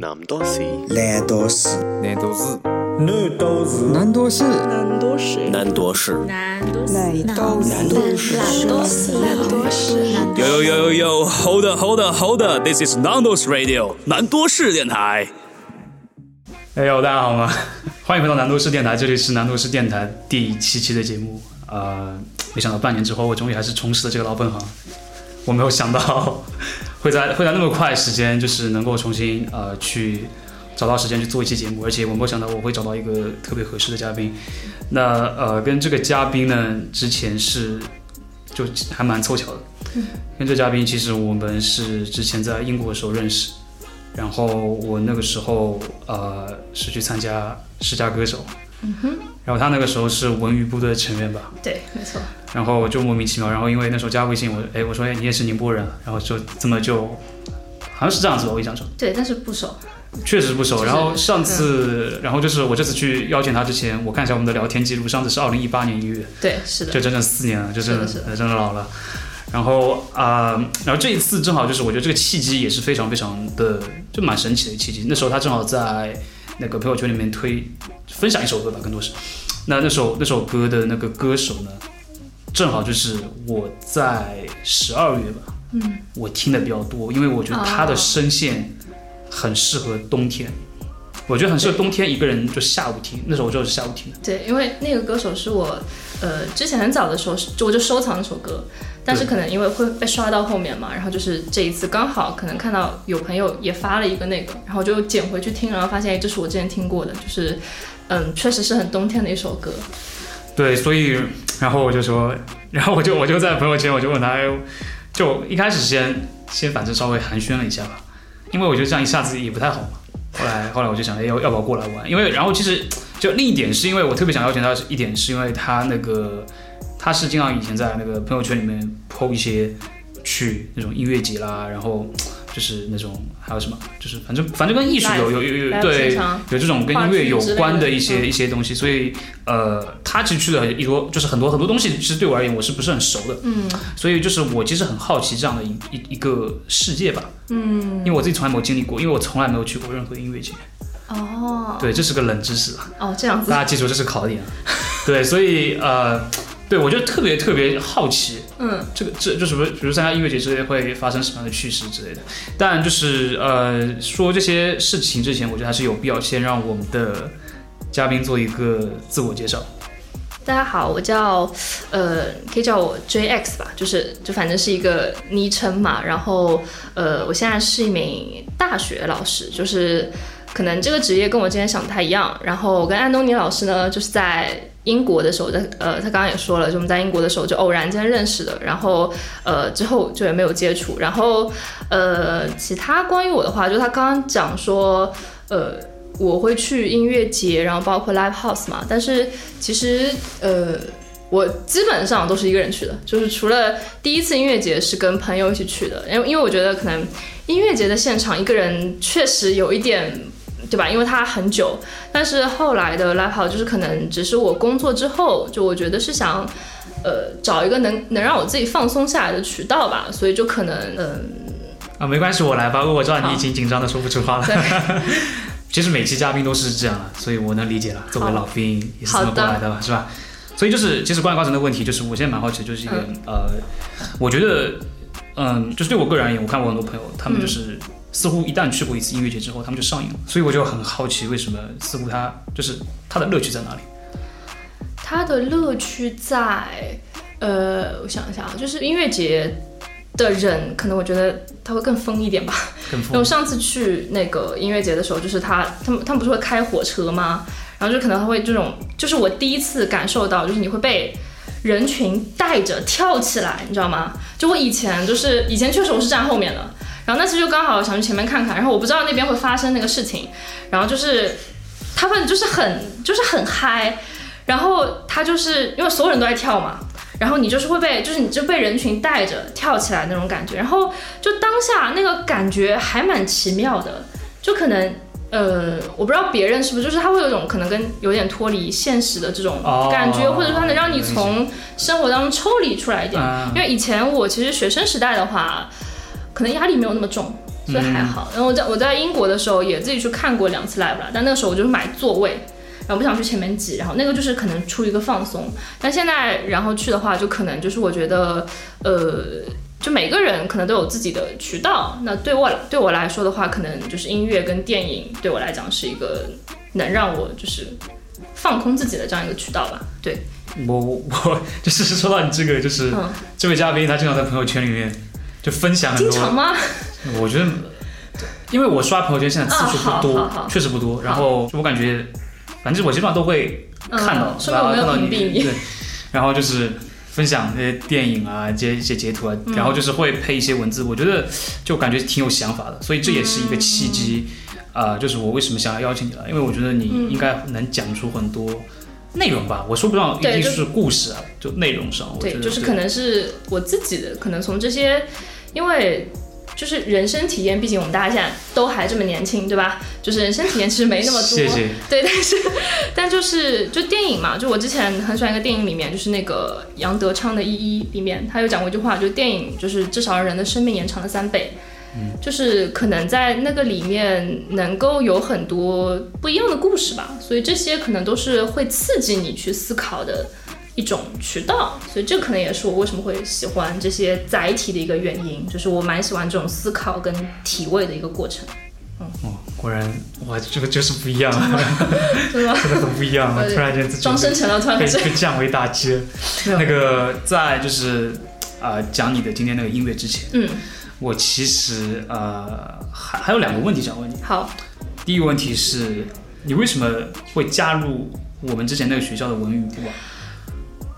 南多士，南多士，南多市，南多士，南多市，南多士，南多士，南多士，南多士，南多士，南多士，Yo yo yo yo yo, hold up, hold up, hold up. This is Nando's Radio，南多士电台。哎呦，大家好吗？欢迎回到南都市电台，这里是南都市电台第七期的节目。呃，没想到半年之后，我终于还是重拾了这个老本行。我没有想到会在会在那么快时间，就是能够重新呃去找到时间去做一期节目，而且我没有想到我会找到一个特别合适的嘉宾。那呃，跟这个嘉宾呢，之前是就还蛮凑巧的。跟这嘉宾其实我们是之前在英国的时候认识，然后我那个时候呃是去参加十佳歌手，嗯哼然后他那个时候是文娱部的成员吧，对，没错，然后就莫名其妙，然后因为那时候加微信我，哎我说哎你也是宁波人，然后就这么就好像是这样子吧，我印象中对，但是不熟，确实不熟。就是然后上次，然后就是我这次去邀请他之前，我看一下我们的聊天记录，上次是二零一八年一月，对，是的，就整整四年了，就真的是是的真的老了。然后啊、然后这一次正好就是我觉得这个契机也是非常非常的就蛮神奇的契机。那时候他正好在那个朋友圈里面推分享一首歌吧，更多是。那那首那首歌的那个歌手呢，正好就是我在十二月吧，嗯，我听的比较多，因为我觉得他的哦声线很适合冬天。我觉得很适合冬天一个人就下午听，那时候我就是下午听的。对，因为那个歌手是我，呃，之前很早的时候是就我就收藏那首歌，但是可能因为会被刷到后面嘛，然后就是这一次刚好可能看到有朋友也发了一个那个，然后就捡回去听，然后发现哎，这是我之前听过的，就是，嗯，确实是很冬天的一首歌，对，所以然后我就说，然后我就我就在朋友圈我就问他，就一开始先先反正稍微寒暄了一下吧，因为我觉得这样一下子也不太好嘛。后来后来我就想，哎，要要不要过来玩？因为然后其实就另一点是因为我特别想邀请他，一点是因为他那个他是经常以前在那个朋友圈里面 PO 一些去那种音乐节啦，然后就是那种还有什么，就是反正反正跟艺术有有有有对有这种跟音乐有关的一些一些东西，所以呃，他其实去了很多，就是很多很多东西，其实对我而言我是不是很熟的，嗯。所以就是我其实很好奇这样的一一一个世界吧，嗯，因为我自己从来没有经历过，因为我从来没有去过任何音乐节，哦，对，这是个冷知识啊，哦，这样子。大，家记住这是考点。啊，对，所以呃，对我就特别特别好奇，嗯这个这就是比如参加音乐节之类会发生什么样的趣事之类的。但就是呃说这些事情之前，我觉得还是有必要先让我们的嘉宾做一个自我介绍。大家好，我叫呃，可以叫我 JX 吧，就是就反正是一个昵称嘛。然后呃，我现在是一名大学老师，就是可能这个职业跟我之前想不太一样。然后我跟安东尼老师呢，就是在英国的时候，在呃，他刚刚也说了，就我们在英国的时候就偶然间认识的。然后呃，之后就也没有接触。然后呃，其他关于我的话，就他刚刚讲说呃。我会去音乐节，然后包括 live house 嘛，但是其实呃，我基本上都是一个人去的，就是除了第一次音乐节是跟朋友一起去的，因为因为我觉得可能音乐节的现场一个人确实有一点。对吧？因为它很久，但是后来的 live house 就是可能只是我工作之后，就我觉得是想，呃，找一个能能让我自己放松下来的渠道吧，所以就可能嗯、啊，没关系，我来吧。我知道你已经紧张的说不出话了。其实每期嘉宾都是这样了，所以我能理解了。作为老兵也是这么过来的吧，是吧？所以就是，其实关于高层的问题，就是我现在蛮好奇，就是一个、嗯呃，我觉得，嗯，就是对我个人而言，我看过很多朋友，他们嗯就是、似乎一旦去过一次音乐节之后，他们就上瘾了。所以我就很好奇，为什么似乎他就是他的乐趣在哪里？他的乐趣在，呃，我想一下啊，就是音乐节的人，可能我觉得他会更疯一点吧。更疯我上次去那个音乐节的时候，就是他他们他们不是会开火车吗？然后就可能他会这种，就是我第一次感受到，就是你会被人群带着跳起来，你知道吗？就我以前就是以前确实我是站后面的，然后那次就刚好想去前面看看，然后我不知道那边会发生那个事情，然后就是他们就是很就是很嗨，然后他就是因为所有人都在跳嘛。然后你就是会被，就是你就被人群带着跳起来那种感觉，然后就当下那个感觉还蛮奇妙的，就可能呃，我不知道别人是不是，就是他会有一种可能跟有点脱离现实的这种哦感觉，或者说它能让你从生活当中抽离出来一点。嗯因为以前我其实学生时代的话，可能压力没有那么重，所以还好。然后我在我在英国的时候也自己去看过两次 live 了，但那个时候我就是买座位，然后不想去前面挤，然后那个就是可能出于一个放松。但现在然后去的话，就可能就是我觉得，呃，就每个人可能都有自己的渠道。那对我对我来说的话，可能就是音乐跟电影对我来讲是一个能让我就是放空自己的这样一个渠道吧。对，我我我就是说到你这个，就是、嗯，这位嘉宾他经常在朋友圈里面就分享很多，经常吗？我觉得，因为我刷朋友圈现在次数不多，确实不多，然后我感觉，反正我基本上都会看到，嗯说明我没有看到你对，然后就是分享那些电影啊，这些一些截图啊，嗯。然后就是会配一些文字，我觉得就感觉挺有想法的，所以这也是一个契机，啊、就是我为什么想要邀请你来，因为我觉得你应该能讲出很多。内容吧，我说不上一定是故事啊，就内容上，我觉对，得就是可能是我自己的，可能从这些，因为就是人生体验，毕竟我们大家现在都还这么年轻，对吧？就是人生体验其实没那么多，谢谢，对，但是但就是就电影嘛，就我之前很喜欢一个电影里面，就是那个杨德昌的《一一》里面，他有讲过一句话，就电影就是至少让人的生命延长了三倍。就是可能在那个里面能够有很多不一样的故事吧，所以这些可能都是会刺激你去思考的一种渠道，所以这可能也是我为什么会喜欢这些载体的一个原因，就是我蛮喜欢这种思考跟体味的一个过程，哦，果然哇，这个就是不一样？真的很不一样突然间自己装深沉了，突然被开始。被降维打击了。那个在就是啊、讲你的今天那个音乐之前，嗯，我其实呃还还有两个问题想问你。好，第一个问题是，你为什么会加入我们之前那个学校的文娱部啊？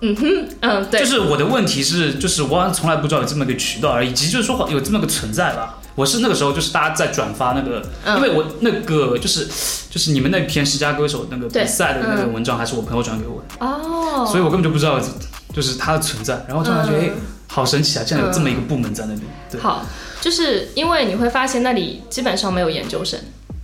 嗯哼，嗯，对，就是我的问题是，就是我好像从来不知道有这么个渠道，以及就是说有这么个存在吧。我是那个时候就是大家在转发那个，嗯因为我那个就是就是你们那篇十佳歌手那个比赛的那个嗯文章，还是我朋友转给我的，哦，所以我根本就不知道就是它的存在。然后突然觉得，哎、嗯好神奇啊！竟然有这么一个部门在那边。对，好，就是因为你会发现那里基本上没有研究生，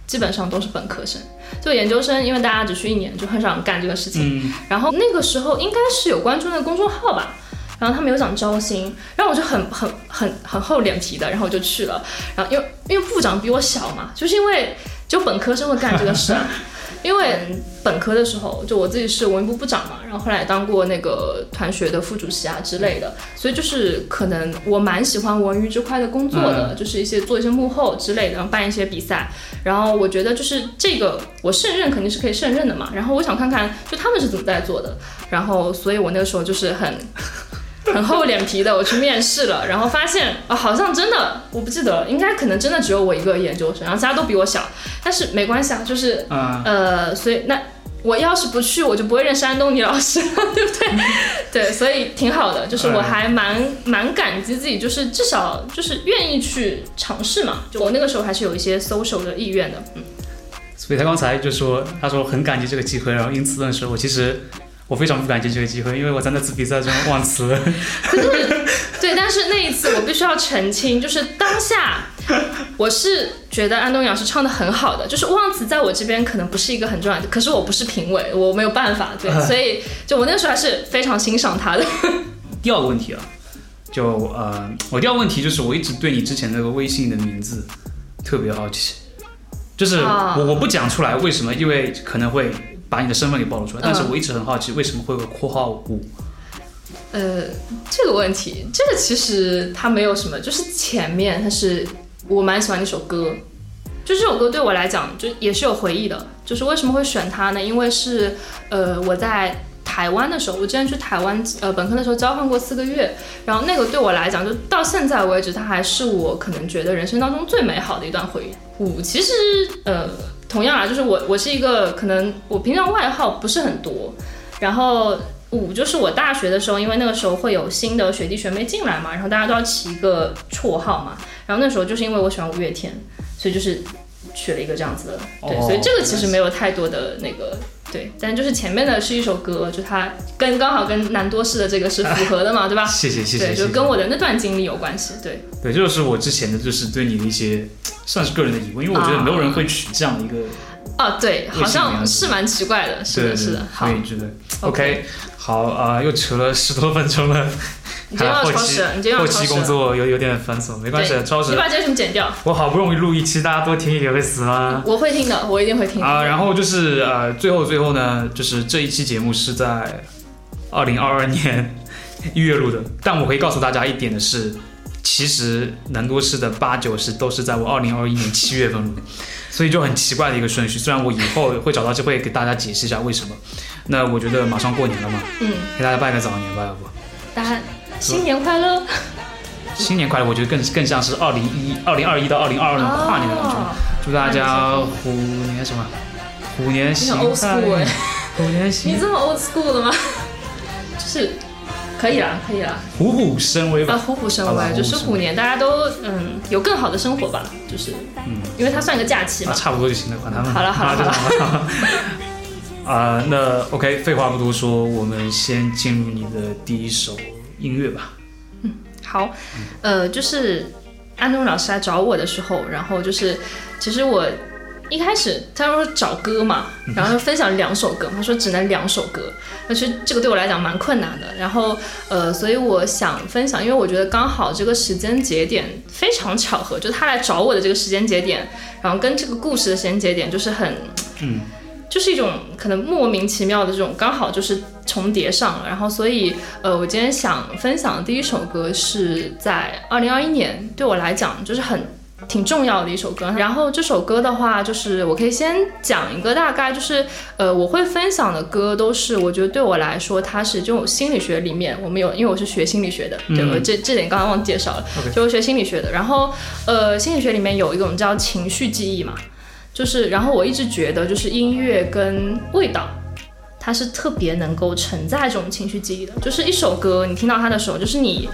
基本上都是本科生。就研究生，因为大家只去一年，就很少人干这个事情。嗯，然后那个时候应该是有关注那个公众号吧，然后他们有讲招新，然后我就很很很很厚脸皮的，然后我就去了。然后因为因为部长比我小嘛，就是因为就本科生会干这个事啊。因为本科的时候，就我自己是文艺部部长嘛，然后后来也当过那个团学的副主席啊之类的，所以就是可能我蛮喜欢文娱这块的工作的，就是一些做一些幕后之类的，然后办一些比赛，然后我觉得就是这个我胜任肯定是可以胜任的嘛，然后我想看看就他们是怎么在做的，然后所以我那个时候就是很 很厚脸皮的我去面试了，然后发现啊好像真的我不记得了，应该可能真的只有我一个研究生，然后其他都比我小，但是没关系啊，就是啊、呃，所以那我要是不去，我就不会认识安东尼老师了，对不对？对，所以挺好的，就是我还蛮蛮感激自己，就是至少就是愿意去尝试嘛。就我那个时候还是有一些 social 的意愿的，嗯，所以他刚才就说，他说很感激这个机会，然后因此认识我。其实我非常不感激这个机会，因为我在那次比赛中忘词了。对。但是那一次我必须要澄清，就是当下我是觉得安东阳是唱的很好的，就是忘词在我这边可能不是一个很重要的，可是我不是评委，我没有办法，对，所以就我那时候还是非常欣赏他的。第二个问题啊，就呃，我第二个问题就是我一直对你之前那个微信的名字特别好奇，就是啊我我不讲出来为什么，因为可能会把你的身份给暴露出来，但是嗯我一直很好奇为什么会有括号五。呃，这个问题，这个其实它没有什么，就是前面它是我蛮喜欢那首歌，就这首歌对我来讲就也是有回忆的。就是为什么会选它呢？因为是呃我在台湾的时候，我之前去台湾呃本科的时候交换过四个月，然后那个对我来讲，就到现在为止，它还是我可能觉得人生当中最美好的一段回忆。五其实呃同样啊，就是我我是一个可能我平常外号不是很多，然后。五就是我大学的时候，因为那个时候会有新的学弟学妹进来嘛，然后大家都要起一个绰号嘛，然后那时候就是因为我喜欢五月天，所以就是取了一个这样子的，对，所以这个其实没有太多的那个对，但就是前面的是一首歌，就它跟刚好跟南多士的这个是符合的嘛，对吧？谢谢谢谢，对，就跟我的那段经历有关系，对，对，这就是我之前的就是对你的一些算是个人的疑问，因为我觉得没有人会取这样的一个。哦，对，好像是蛮奇怪的，是的，对对是的，好所以觉得 OK，好啊、呃又扯了十多分钟了。你今天要后期超时，你今天要后期工。作有有点繁琐，没关系，对超时你。把这什么剪掉？我好不容易录一期，大家多听一点会死吗？我会听的，我一定会听的。啊，然后就是呃，最后最后呢，就是这一期节目是在二零二二年 一月录的，但我可以告诉大家一点的是，其实南都市的八九十都是在我二零二一年七月份录的，所以就很奇怪的一个顺序。虽然我以后会找到机会给大家解释一下为什么。那我觉得马上过年了嘛，嗯，给大家拜个早年吧，要不大家新年快乐！新年快乐！我觉得更更像是二零一二零二一到二零二二年跨年的感觉。哦祝大家虎年什么？虎年行大运，虎年行你这么 old school 的吗？就是可以啦，可以啦。虎虎生威啊，吧。虎虎生威，就是虎年大家都嗯有更好的生活吧，就是嗯，因为它算一个假期啊，嘛。差不多就行了，管他们。好了好了啊就这样吧啊，那 OK，废话不多说，我们先进入你的第一首音乐吧。嗯好，呃，就是安东老师来找我的时候，然后就是其实我一开始他说找歌嘛，然后就分享两首歌，他说只能两首歌，那其实这个对我来讲蛮困难的。然后呃，所以我想分享，因为我觉得刚好这个时间节点非常巧合，就他来找我的这个时间节点，然后跟这个故事的时间节点就是很嗯，就是一种可能莫名其妙的这种，刚好就是重叠上了。然后，所以呃，我今天想分享的第一首歌是在二零二一年，对我来讲就是很挺重要的一首歌。然后这首歌的话，就是我可以先讲一个大概，就是呃，我会分享的歌都是我觉得对我来说，它是这种心理学里面我们有，因为我是学心理学的，对嗯我这这点刚刚忘记介绍了就我学心理学的。然后呃，心理学里面有一种叫情绪记忆嘛。就是，然后我一直觉得，就是音乐跟味道，它是特别能够承载这种情绪记忆的。就是一首歌，你听到它的时候，就是你，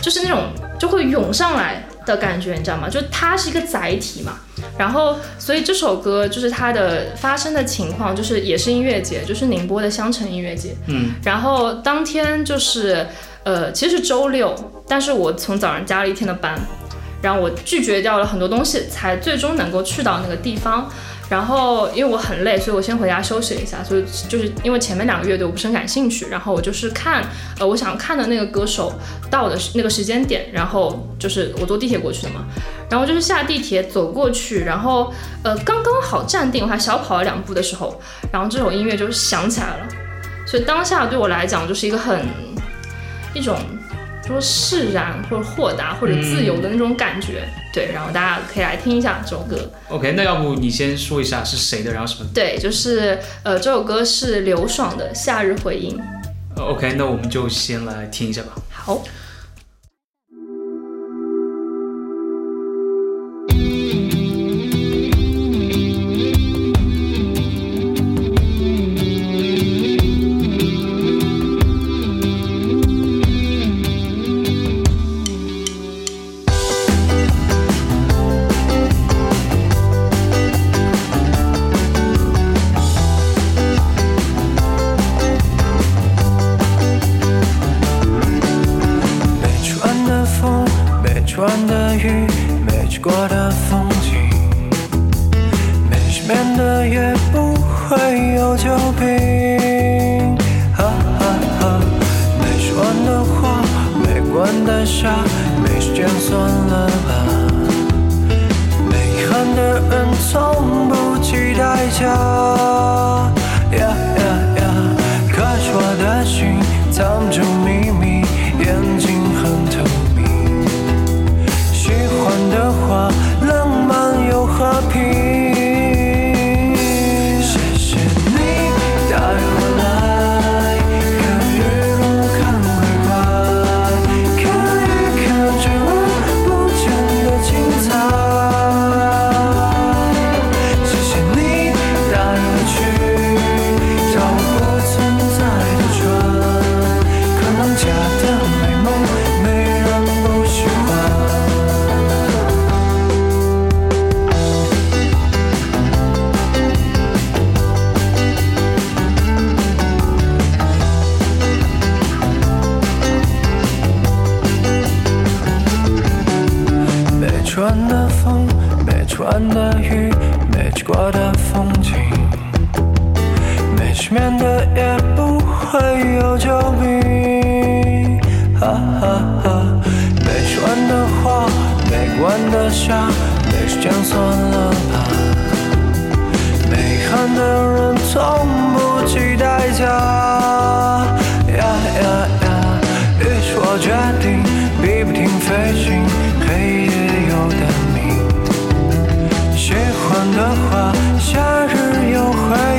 就是那种就会涌上来的感觉，你知道吗？就它是一个载体嘛。然后，所以这首歌就是它的发生的情况，就是也是音乐节，就是宁波的香城音乐节。嗯，然后当天就是呃，其实是周六，但是我从早上加了一天的班，然后我拒绝掉了很多东西，才最终能够去到那个地方。然后因为我很累，所以我先回家休息一下。所以就是因为前面两个乐队我不是很感兴趣，然后我就是看呃我想看的那个歌手到的那个时间点，然后就是我坐地铁过去的嘛。然后就是下地铁走过去，然后呃刚刚好站定，我还小跑了两步的时候，然后这首音乐就响起来了。所以当下对我来讲就是一个很一种说释然或者豁达或者自由的那种感觉。对，然后大家可以来听一下这首歌。OK，那要不你先说一下是谁的，然后什么对，就是呃这首歌是刘爽的《夏日回音》。呃？OK，那我们就先来听一下吧。好。没关的笑，没时间算了吧。没喊的人从不计代价。呀呀呀，于是我决定，笔不停飞行，黑夜有点明。喜欢的话，夏日又回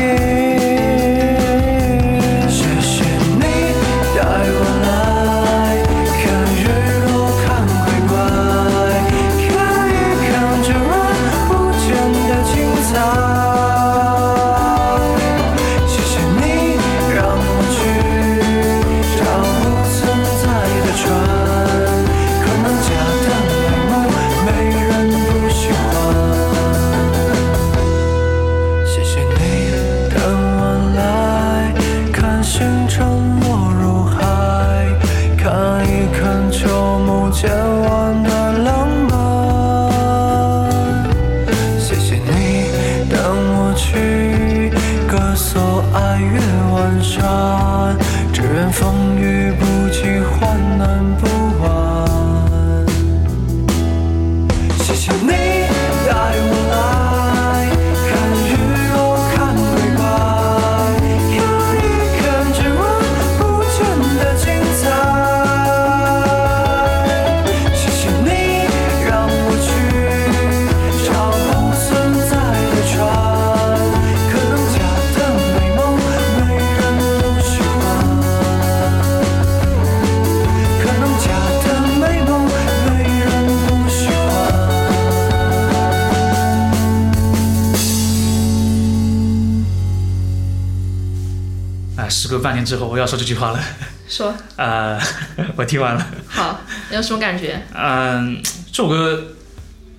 哎，时隔半年之后，我要说这句话了。说呃，我听完了。好，你有什么感觉？嗯，这首歌，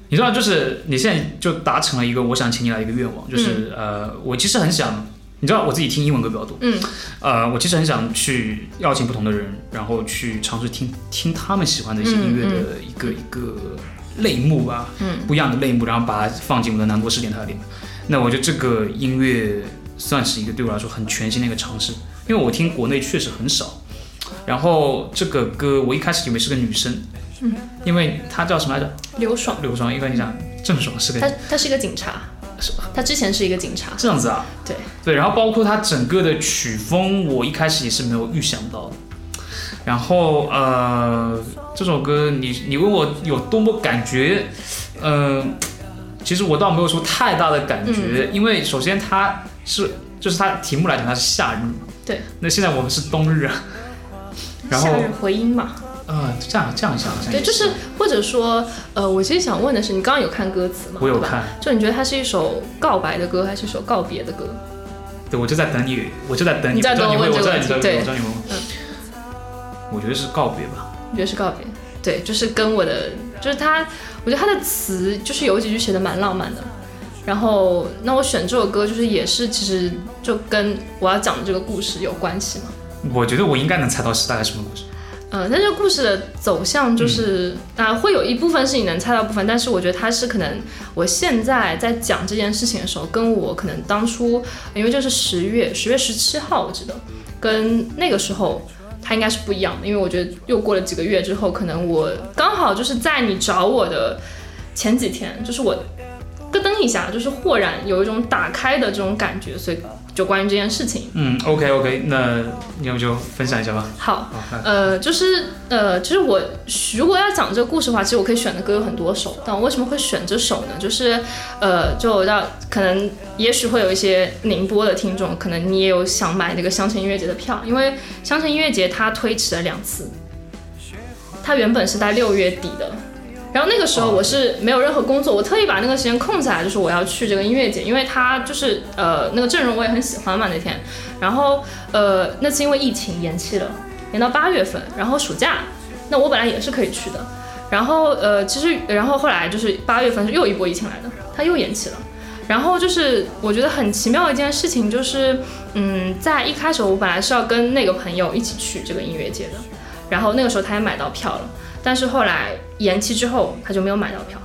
你知道，就是你现在就达成了一个我想请你来一个愿望，就是、呃，我其实很想，你知道我自己听英文歌比较多，嗯呃，我其实很想去邀请不同的人，然后去尝试听听他们喜欢的一些音乐的一个、一个类目吧，嗯不一样的类目，然后把它放进我的南国式电台里面。那我觉得这个音乐算是一个对我来说很全新的一个尝试，因为我听国内确实很少。然后这个歌我一开始以为是个女生，嗯，因为她叫什么来着？刘爽，刘爽，因为你想郑爽是个她，她是一个警察，是他之前是一个警察，这样子啊，对对，然后包括她整个的曲风，我一开始也是没有预想到的。然后呃，这首歌你你问我有多么感觉，呃，其实我倒没有说太大的感觉，因为首先它是就是它题目来讲它是夏日嘛，对，那现在我们是冬日。啊，然后夏日回音嘛，呃这样这样想对，就是或者说，呃，我其实想问的是，你刚刚有看歌词吗？我有看，就你觉得它是一首告白的歌，还是一首告别的歌？对，我就在等你，我就在等你，你在我知道你我问我知道你会，这个问题对我知道你会。问嗯，我觉得是告别吧。你觉得是告别？对，就是跟我的，就是他，我觉得他的词就是有几句写的蛮浪漫的。然后，那我选这首歌，就是也是其实就跟我要讲的这个故事有关系嘛。我觉得我应该能猜到是大概什么故事。呃，但这个故事的走向就是啊、会有一部分是你能猜到部分，但是我觉得它是可能我现在在讲这件事情的时候，跟我可能当初，因为这是十月十月十七号，我记得，跟那个时候它应该是不一样的，因为我觉得又过了几个月之后，可能我刚好就是在你找我的前几天，就是我咯噔一下，就是豁然有一种打开的这种感觉，所以就关于这件事情，嗯，OK OK，那要不就分享一下吧。好。好，呃，就是呃，其实我如果要讲这个故事的话，其实我可以选的歌有很多首，但我为什么会选这首呢？就是呃，就让可能也许会有一些宁波的听众，可能你也有想买那个乡城音乐节的票，因为乡城音乐节它推迟了两次，它原本是在六月底的。然后那个时候我是没有任何工作，我特意把那个时间空下来，就是我要去这个音乐节，因为他就是呃那个阵容我也很喜欢嘛那天，然后呃那次因为疫情延期了，延到八月份，然后暑假，那我本来也是可以去的，然后呃其实然后后来就是八月份是又一波疫情来的，他又延期了。然后就是我觉得很奇妙的一件事情，就是嗯，在一开始我本来是要跟那个朋友一起去这个音乐节的，然后那个时候他也买到票了，但是后来延期之后他就没有买到票，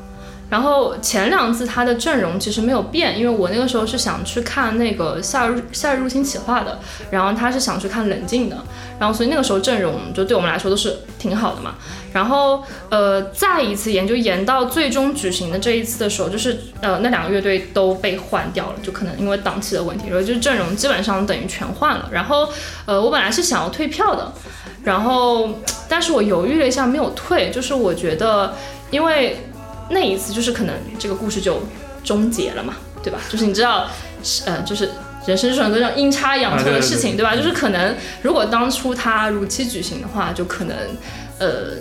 然后前两次他的阵容其实没有变，因为我那个时候是想去看那个夏日夏日入侵企划的，然后他是想去看冷静的，然后所以那个时候阵容就对我们来说都是挺好的嘛。然后呃再一次研究研到最终举行的这一次的时候，就是呃那两个乐队都被换掉了，就可能因为档期的问题，然后就阵容基本上等于全换了。然后呃我本来是想要退票的，然后但是我犹豫了一下没有退，就是我觉得因为。那一次就是可能这个故事就终结了嘛，对吧？就是你知道，呃，就是人生是很多这种阴差阳错的事情，对吧？就是可能如果当初他如期举行的话，就可能，呃，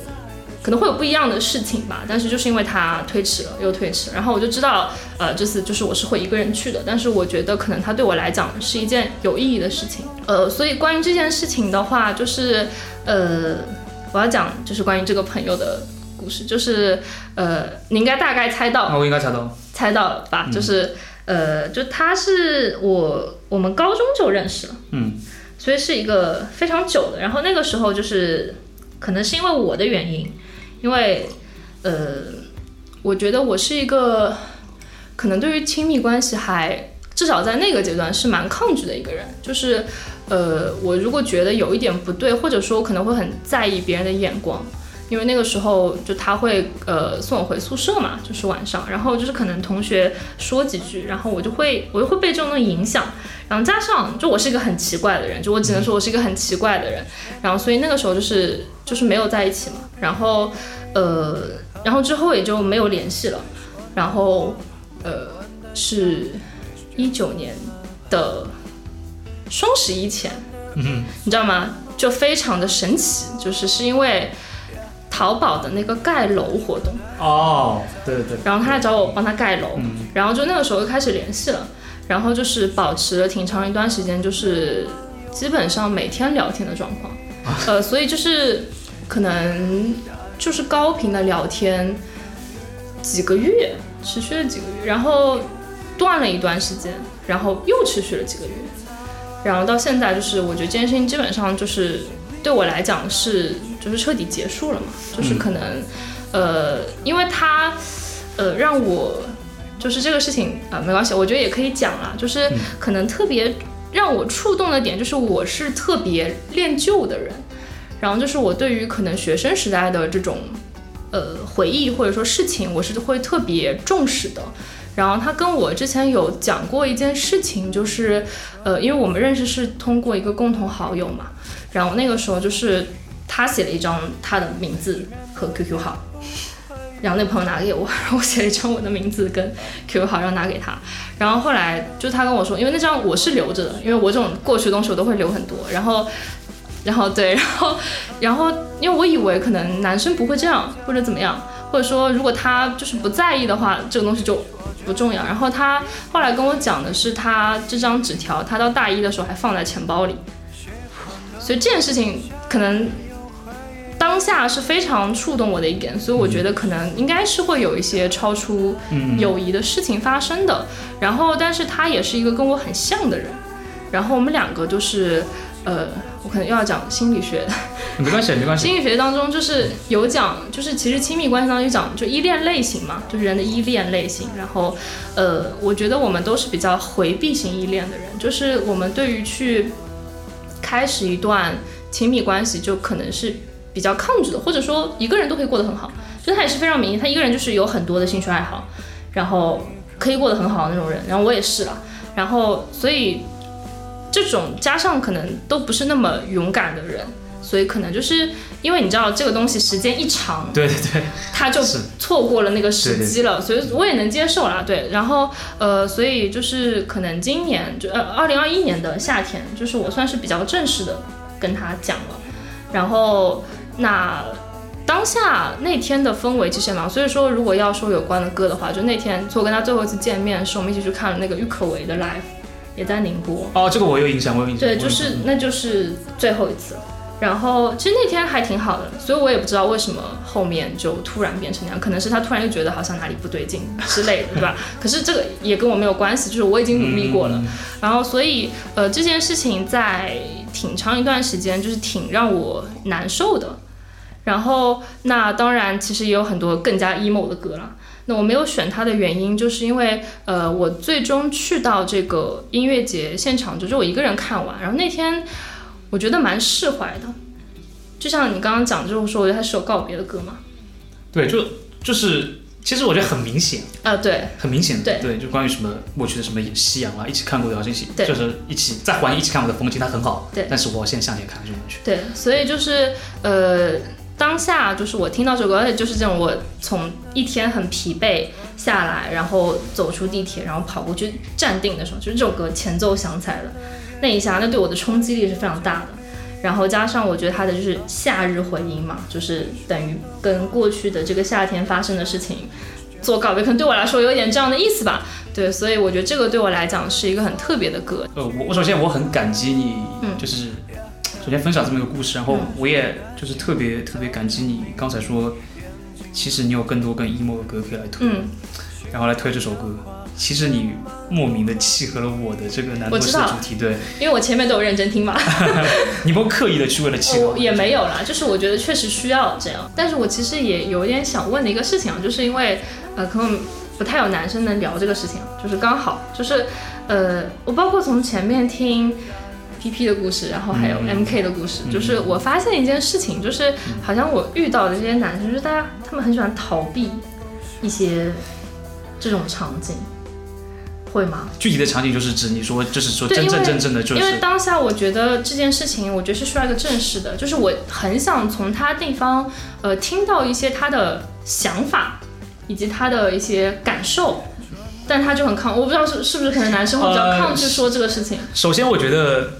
可能会有不一样的事情吧。但是就是因为他推迟了，又推迟，然后我就知道，呃，这次就是我是会一个人去的。但是我觉得可能他对我来讲是一件有意义的事情，呃，所以关于这件事情的话，就是，呃，我要讲就是关于这个朋友的。故事就是，呃，你应该大概猜到，我应该猜到，猜到了吧？就是，呃，就他是我我们高中就认识了，嗯，所以是一个非常久的。然后那个时候就是，可能是因为我的原因，因为，呃，我觉得我是一个，可能对于亲密关系还至少在那个阶段是蛮抗拒的一个人，就是，呃，我如果觉得有一点不对，或者说我可能会很在意别人的眼光。因为那个时候就他会呃送我回宿舍嘛，就是晚上，然后就是可能同学说几句，然后我就会我就会被这种影响，然后加上就我是一个很奇怪的人，就我只能说我是一个很奇怪的人，然后所以那个时候就是就是没有在一起嘛，然后呃然后之后也就没有联系了，然后呃是一九年的双十一前，嗯，你知道吗？就非常的神奇，就是是因为。淘宝的那个盖楼活动哦，对对对，然后他来找我帮他盖楼，然后就那个时候就开始联系了，然后就是保持了挺长一段时间，就是基本上每天聊天的状况，呃，所以就是可能就是高频的聊天几个月，持续了几个月，然后断了一段时间，然后又持续了几个月，然后到现在就是我觉得这件事情基本上就是对我来讲是。就是彻底结束了嘛，就是可能，呃，因为他，呃，让我，就是这个事情啊，没关系，我觉得也可以讲了，就是可能特别让我触动的点，就是我是特别恋旧的人，然后就是我对于可能学生时代的这种，呃，回忆或者说事情，我是会特别重视的。然后他跟我之前有讲过一件事情，就是，呃，因为我们认识是通过一个共同好友嘛，然后那个时候就是。他写了一张他的名字和 QQ 号，然后那朋友拿给我，然后我写了一张我的名字跟 QQ 号，然后拿给他。然后后来就他跟我说，因为那张我是留着的，因为我这种过去的东西我都会留很多。然后，然后对，然后，然后因为我以为可能男生不会这样，或者怎么样，或者说如果他就是不在意的话，这个东西就不重要。然后他后来跟我讲的是，他这张纸条他到大一的时候还放在钱包里，所以这件事情可能。当下是非常触动我的一点，所以我觉得可能应该是会有一些超出友谊的事情发生的。然后，但是他也是一个跟我很像的人。然后我们两个就是，呃，我可能又要讲心理学，没关系，没关系。心理学当中就是有讲，就是其实亲密关系当中有讲，就依恋类型嘛，就是人的依恋类型。然后，呃，我觉得我们都是比较回避型依恋的人，就是我们对于去开始一段亲密关系，就可能是。比较抗拒的，或者说一个人都可以过得很好，就他也是非常明显，他一个人就是有很多的兴趣爱好，然后可以过得很好的那种人。然后我也是了，然后所以这种加上可能都不是那么勇敢的人，所以可能就是因为你知道这个东西时间一长，对对对，他就错过了那个时机了，所以我也能接受啦。对，然后呃，所以就是可能今年就呃二零二一年的夏天，就是我算是比较正式的跟他讲了，然后。那当下那天的氛围其实也蛮，所以说如果要说有关的歌的话，就那天我跟他最后一次见面是我们一起去看了那个郁可唯的 live，也在宁波。哦，这个我有印象，我有印象。对，就是那就是最后一次。然后其实那天还挺好的，所以我也不知道为什么后面就突然变成那样，可能是他突然又觉得好像哪里不对劲之类的，对吧？可是这个也跟我没有关系，就是我已经努力过了。然后所以呃这件事情在挺长一段时间就是挺让我难受的。然后，那当然，其实也有很多更加 emo 的歌了。那我没有选它的原因，就是因为呃，我最终去到这个音乐节现场，就是我一个人看完。然后那天我觉得蛮释怀的，就像你刚刚讲，就是说我觉得它是首告别的歌嘛。对，就就是，其实我觉得很明显，啊，对很明显对，对就关于什么过去的什么夕阳啊，一起看过的好像一起，就是一起在环一起看过的风景，它很好，对但是我现在向前看这种感觉，对，所以就是呃，当下就是我听到这首歌，而且就是这种我从一天很疲惫下来，然后走出地铁，然后跑过去站定的时候，就是这首歌前奏响起来了，那一下，那对我的冲击力是非常大的。然后加上我觉得它的就是夏日回音嘛，就是等于跟过去的这个夏天发生的事情做告别，可能对我来说有点这样的意思吧。对，所以我觉得这个对我来讲是一个很特别的歌。呃，我我首先我很感激你，嗯就是首先分享这么一个故事，然后我也就是特别特别感激你刚才说，其实你有更多跟 emo 的歌可以来推，嗯，然后来推这首歌。其实你莫名的契合了我的这个男同我知道事的主题，对因为我前面都有认真听嘛。你不刻意的去为了契合我，也没有啦，就是我觉得确实需要这样。但是我其实也有点想问的一个事情啊，就是因为呃，可能不太有男生能聊这个事情，就是刚好就是呃，我包括从前面听 PP 的故事，然后还有嗯。MK 的故事，嗯。就是我发现一件事情，就是好像我遇到的这些男生，就是大家他们很喜欢逃避一些这种场景，会吗？具体的场景就是指你说，就是说真正真正的就是因为，当下我觉得这件事情，我觉得是需要一个正式的，就是我很想从他地方，呃，听到一些他的想法，以及他的一些感受，但他就很抗，我不知道是是不是可能男生会比较呃抗拒说这个事情，首先我觉得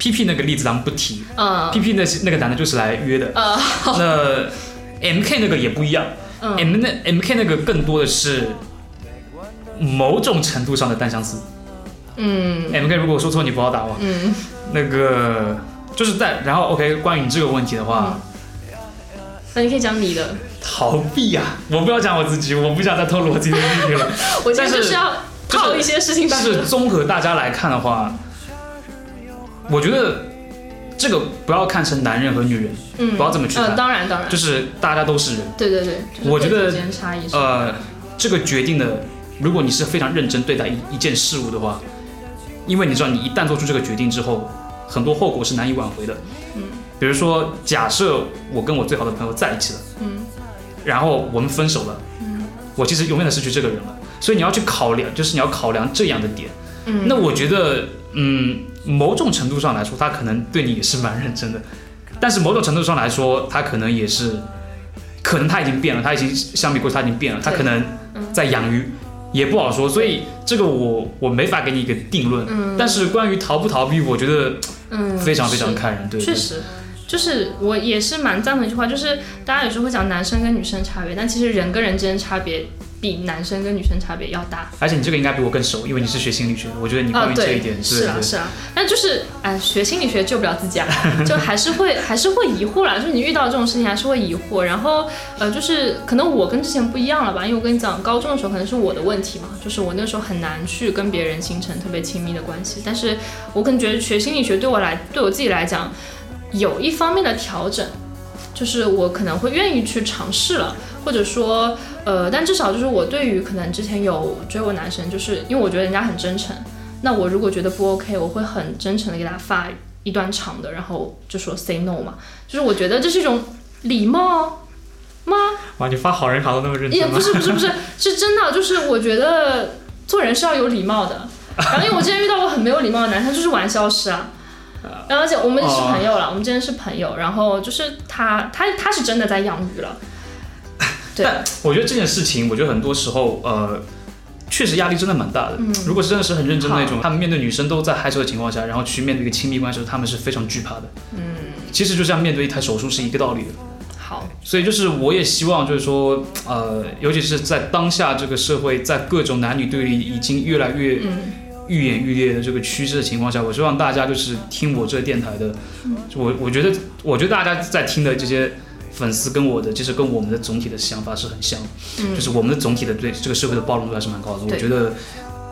P P 那个例子咱们不提。嗯，P P 那那个男的就是来约的，呃，那 M K 那个也不一样。嗯，M 那 M K 那个更多的是某种程度上的单相思。嗯，M K 如果说错你不好打我，嗯。那个就是在然后 OK 关于你这个问题的话，那你可以讲你的，逃避呀、我不要讲我自己，我不想再透露我自己的秘密了。但是就是要就是套一些事情但是综合大家来看的话，我觉得这个不要看成男人和女人，嗯，不要这么去看嗯，当然当然，就是大家都是人。对对对，就是我觉得呃，这个决定的，如果你是非常认真对待一一件事物的话，因为你知道，你一旦做出这个决定之后，很多后果是难以挽回的。嗯，比如说，假设我跟我最好的朋友在一起了，嗯然后我们分手了，嗯我其实永远的失去这个人了。所以你要去考量，就是你要考量这样的点。嗯，那我觉得，嗯，某种程度上来说，他可能对你也是蛮认真的，但是某种程度上来说，他可能也是，可能他已经变了，他已经相比过去他已经变了，他可能在养鱼，也不好说，所以这个我我没法给你一个定论。嗯。但是关于逃不逃避，我觉得嗯非常非常是。看人，对，对。确实，就是我也是蛮赞同一句话，就是大家有时候会讲男生跟女生差别，但其实人跟人之间差别比男生跟女生差别要大。而且你这个应该比我更熟，因为你是学心理学的，我觉得你关于这一点，，是啊是啊，但就是哎，学心理学救不了自己啊，就还是会还是会疑惑啦，就是你遇到这种事情还是会疑惑，然后呃，就是可能我跟之前不一样了吧，因为我跟你讲，高中的时候可能是我的问题嘛，就是我那时候很难去跟别人形成特别亲密的关系，但是我可能觉得学心理学对我来对我自己来讲，有一方面的调整。就是我可能会愿意去尝试了，或者说，呃，但至少就是我对于可能之前有追过男生，就是因为我觉得人家很真诚，那我如果觉得不 OK，我会很真诚的给他发一段长的，然后就说 say no 嘛，就是我觉得这是一种礼貌吗？哇，你发好人卡都那么认真也不是不是不是，是真的，就是我觉得做人是要有礼貌的。然后因为我之前遇到过很没有礼貌的男生，就是玩消失啊。然后而且我们是朋友了，我们之前是朋友，然后就是他他他是真的在养鱼了，对，但我觉得这件事情，我觉得很多时候，呃，确实压力真的蛮大的。嗯。如果真的是很认真的那种，他们面对女生都在害羞的情况下，然后去面对一个亲密关系，他们是非常惧怕的。嗯，其实就像面对一台手术是一个道理的。好，所以就是我也希望就是说，呃，尤其是在当下这个社会，在各种男女对立已经越来越嗯。愈演愈烈的这个趋势的情况下，我希望大家就是听我这个电台的，就我我觉得我觉得大家在听的这些粉丝跟我的，就是跟我们的总体的想法是很像，嗯，就是我们的总体的对这个社会的包容度还是蛮高的。我觉得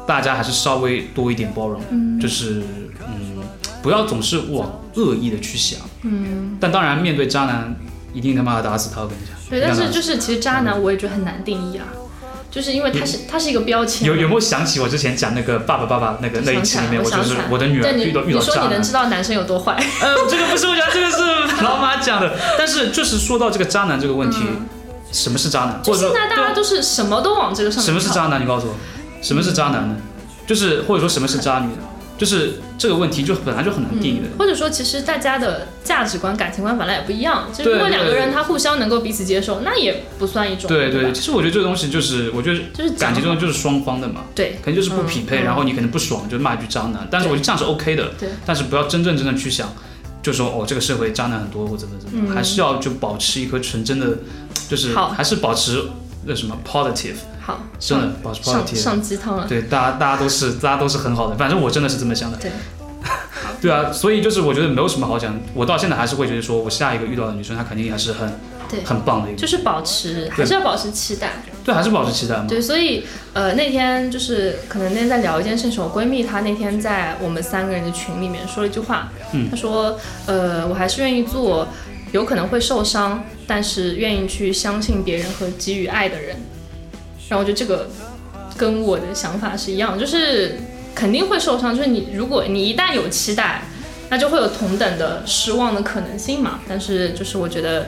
大家还是稍微多一点包容，嗯就是嗯，不要总是往恶意的去想。嗯，但当然，面对渣男，一定他妈的打死他，我跟你讲。对，但是就是其实渣男我也觉得很难定义啦。就是因为它是它是一一个标签。有有没有想起我之前讲那个爸爸爸爸那个那一期里面，我就是我的女儿你遇到遇到你说渣男你能知。道男生有多坏？呃，这个不是我讲，这个是老马讲的。但是就是说到这个渣男这个问题，什么是渣男？就或者说对啊现在大家都是什么都往这个上面什么是渣男？你告诉我，什么是渣男呢？就是或者说什么是渣女呢？就是这个问题就本来就很难定义的。或者说，其实大家的价值观、感情观本来也不一样。其实，如果两个人他互相能够彼此接受，那也不算一种。对对，吧其实我觉得这个东西就是，我觉得就是感情讲中就是双方的嘛，对。肯定就是不匹配，嗯然后你可能不爽就骂一句渣男，但是我觉得这样是 OK 的，对。但是不要真正真的去想，就说哦这个社会渣男很多或怎么怎么还是要就保持一颗纯真的，就是好。还是保持那什么 positive，好，真的上保持上 positive。上鸡汤了。对，大家大家都是大家都是很好的，反正我真的是这么想的。对，对啊，所以就是我觉得没有什么好讲，我到现在还是会觉得说，我下一个遇到的女生，她肯定还是很对很棒的一个，就是保持，还是要保持期待。对，还是保持期待嘛。对，所以呃那天就是可能那天在聊一件事情，我闺蜜她那天在我们三个人的群里面说了一句话，嗯她说呃我还是愿意做有可能会受伤，但是愿意去相信别人和给予爱的人。然后我觉得这个跟我的想法是一样，就是肯定会受伤，就是你如果你一旦有期待，那就会有同等的失望的可能性嘛。但是就是我觉得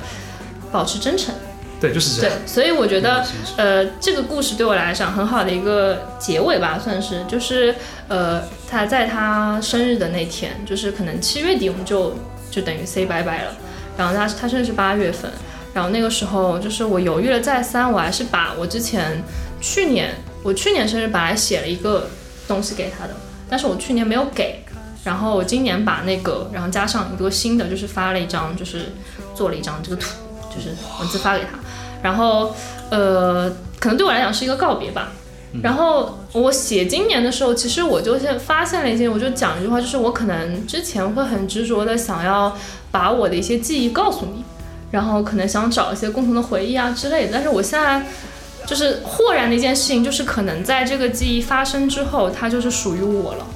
保持真诚。对，就是这样对样。，所以我觉得呃，这个故事对我来讲很好的一个结尾吧，算是就是呃，他在他生日的那天，就是可能七月底我们就就等于 say 拜拜了。然后他他生日是八月份，然后那个时候就是我犹豫了再三，我还是把我之前去年我去年生日本来写了一个东西给他的，但是我去年没有给。然后我今年把那个，然后加上一个新的，就是发了一张，就是做了一张这个图，就是文字发给他。然后呃，可能对我来讲是一个告别吧。然后我写今年的时候，其实我就是发现了一件，我就讲一句话，就是我可能之前会很执着的想要把我的一些记忆告诉你，然后可能想找一些共同的回忆啊之类的。但是我现在就是豁然的一件事情，就是可能在这个记忆发生之后，它就是属于我了。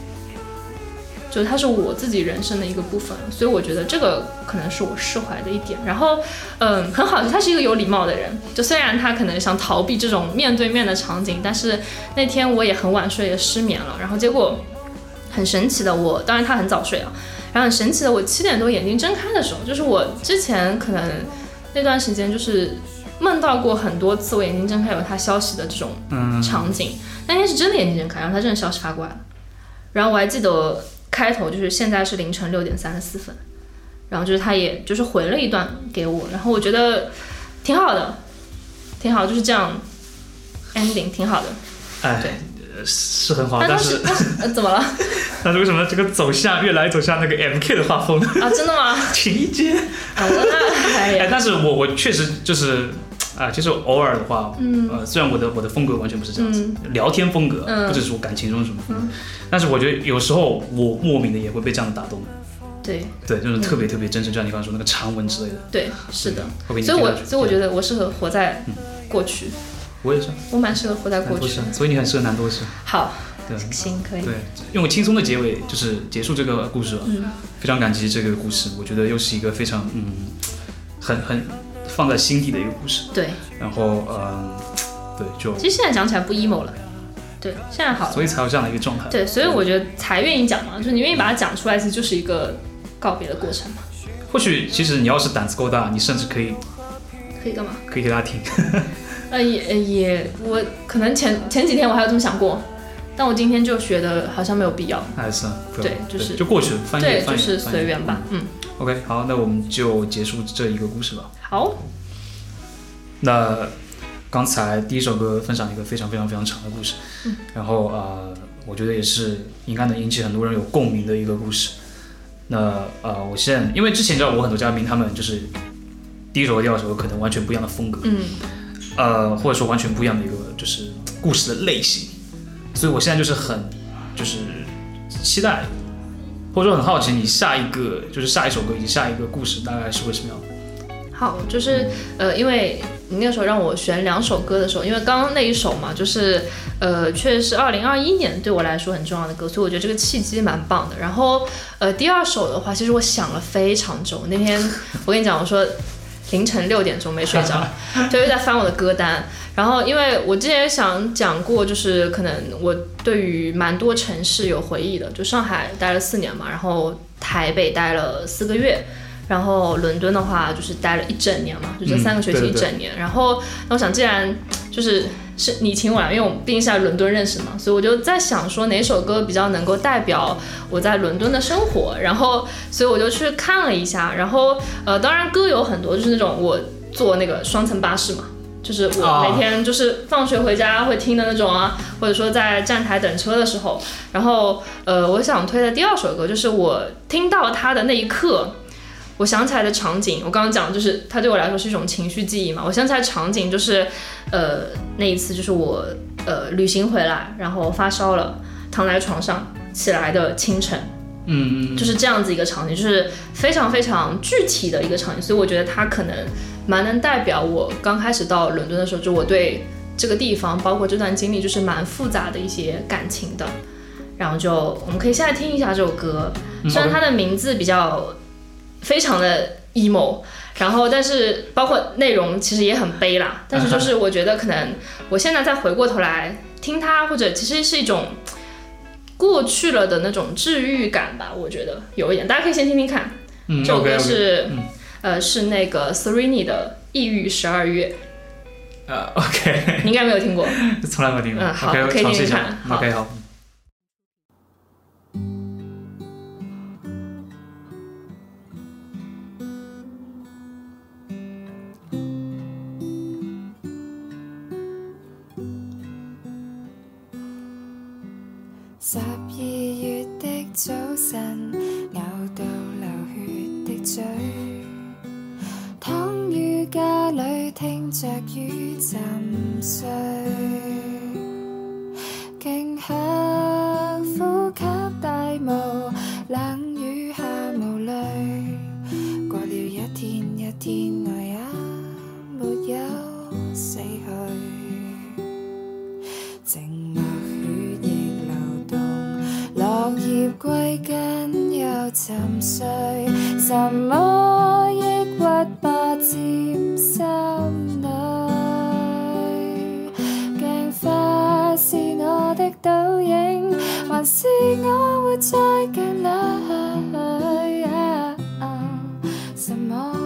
就是它是我自己人生的一个部分，所以我觉得这个可能是我释怀的一点。然后，嗯，很好，他是一个有礼貌的人。就虽然他可能想逃避这种面对面的场景，但是那天我也很晚睡，也失眠了。然后结果很神奇的，我当然他很早睡啊，然后很神奇的，我七点多眼睛睁开的时候，就是我之前可能那段时间就是梦到过很多次，我眼睛睁开有他消息的这种，场景。那天是真的眼睛睁开，然后他真的消息发过来了。然后我还记得开头就是现在是凌晨六点三十四分，然后就是他也就是回了一段给我，然后我觉得挺好的，挺好，就是这样 ending 挺好的。哎对，呃是很好，但但是当时当时、呃、怎么了 但是为什么这个走向越来越走向那个 MK 的画风呢？啊？真的吗？情意间，啊，我那哎哎，呀，但是我我确实就是。啊，其实偶尔的话，嗯。呃，虽然我的我的风格完全不是这样子，嗯。聊天风格，嗯。不是说感情中什么风格，但是我觉得有时候我莫名的也会被这样打动，对。对，就是特别特别真诚，就像你刚刚说那个长文之类的，对，是的。所以我所以我觉得我适合活在过去，我也是。我蛮适合活在过去。所以你很适合南多士，好，对。行，可以。对，用个轻松的结尾就是结束这个故事了，嗯。非常感激这个故事，我觉得又是一个非常嗯，很很放在心底的一个故事。对，然后嗯，对，就其实现在讲起来不 emo 了，对，现在好了。所以才有这样的一个状态。对，所以我觉得才愿意讲嘛，就是你愿意把它讲出来，其实就是一个告别的过程嘛。或许其实你要是胆子够大，你甚至可以可以干嘛？可以给大家听。呃，也呃也，我可能前前几天我还有这么想过，但我今天就觉得好像没有必要。还是啊不要对就是就过去了，翻译对，就是随缘吧。嗯，OK，好，那我们就结束这一个故事吧。好，那刚才第一首歌分享一个非常非常非常长的故事，嗯然后呃，我觉得也是应该能引起很多人有共鸣的一个故事。那呃，我现在因为之前知道我很多嘉宾他们就是第一首和第二首有可能完全不一样的风格，嗯，呃，或者说完全不一样的一个就是故事的类型，所以我现在就是很就是期待，或者说很好奇你下一个就是下一首歌以及下一个故事大概是会什么样的？好，就是呃，因为你那个时候让我选两首歌的时候，因为刚刚那一首嘛，就是呃，确实是二零二一年对我来说很重要的歌，所以我觉得这个契机蛮棒的。然后呃，第二首的话，其实我想了非常久。那天我跟你讲，我说凌晨六点钟没睡着，就又在翻我的歌单，然后，因为我之前想讲过，就是可能我对于蛮多城市有回忆的，就上海待了四年嘛，然后台北待了四个月，然后伦敦的话就是待了一整年嘛，就这三个学期嗯对对对一整年。然后，那我想既然就是是你请我来，因为我们毕竟是在伦敦认识嘛，所以我就在想说哪首歌比较能够代表我在伦敦的生活。然后，所以我就去看了一下，然后呃，当然歌有很多，就是那种我坐那个双层巴士嘛。就是我啊每天就是放学回家会听的那种啊，或者说在站台等车的时候，然后呃，我想推的第二首歌就是我听到它的那一刻，我想起来的场景，我刚刚讲就是它对我来说是一种情绪记忆嘛，我想起来场景就是呃那一次就是我呃旅行回来，然后发烧了，躺在床上起来的清晨，嗯嗯就是这样子一个场景，就是非常非常具体的一个场景，所以我觉得它可能蛮能代表我刚开始到伦敦的时候，就我对这个地方，包括这段经历，就是蛮复杂的一些感情的。然后就我们可以现在听一下这首歌，嗯虽然它的名字比较非常的 emo，然后但是包括内容其实也很悲啦，但是就是我觉得可能我现在再回过头来听它，或者其实是一种过去了的那种治愈感吧，我觉得有一点，大家可以先听听看。嗯这首歌是、嗯呃是那个 Serrini 的《抑郁十二月呃 OK，》，你应该没有听过。从来没有听过。嗯好可以听一下听听看。好 OK，好。早晨，咬到流血的嘴，躺於家裏聽着雨沉睡，勁享呼吸大霧，冷雨下無淚，過了一天一天，沉睡，什么抑郁霸占心里？镜花是我的倒影，还是我活在镜里？什麼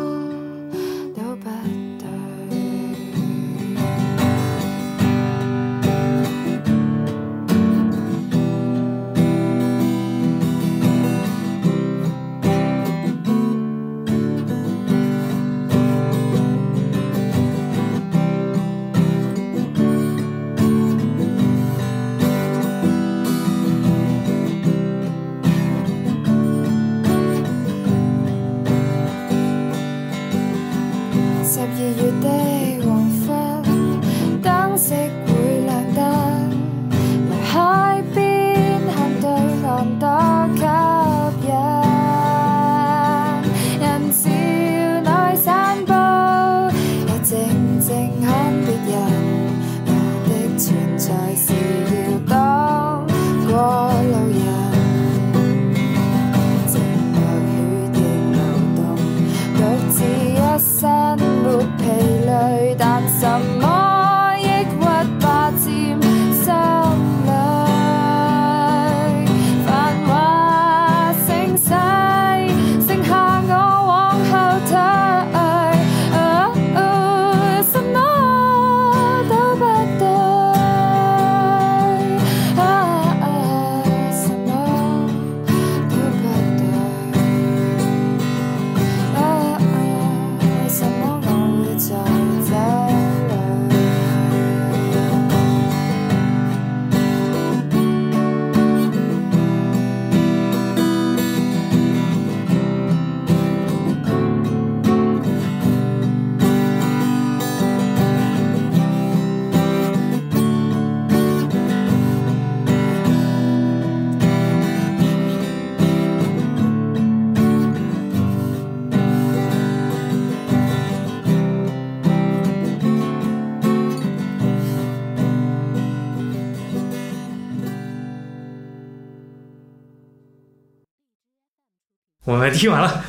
我们听完了，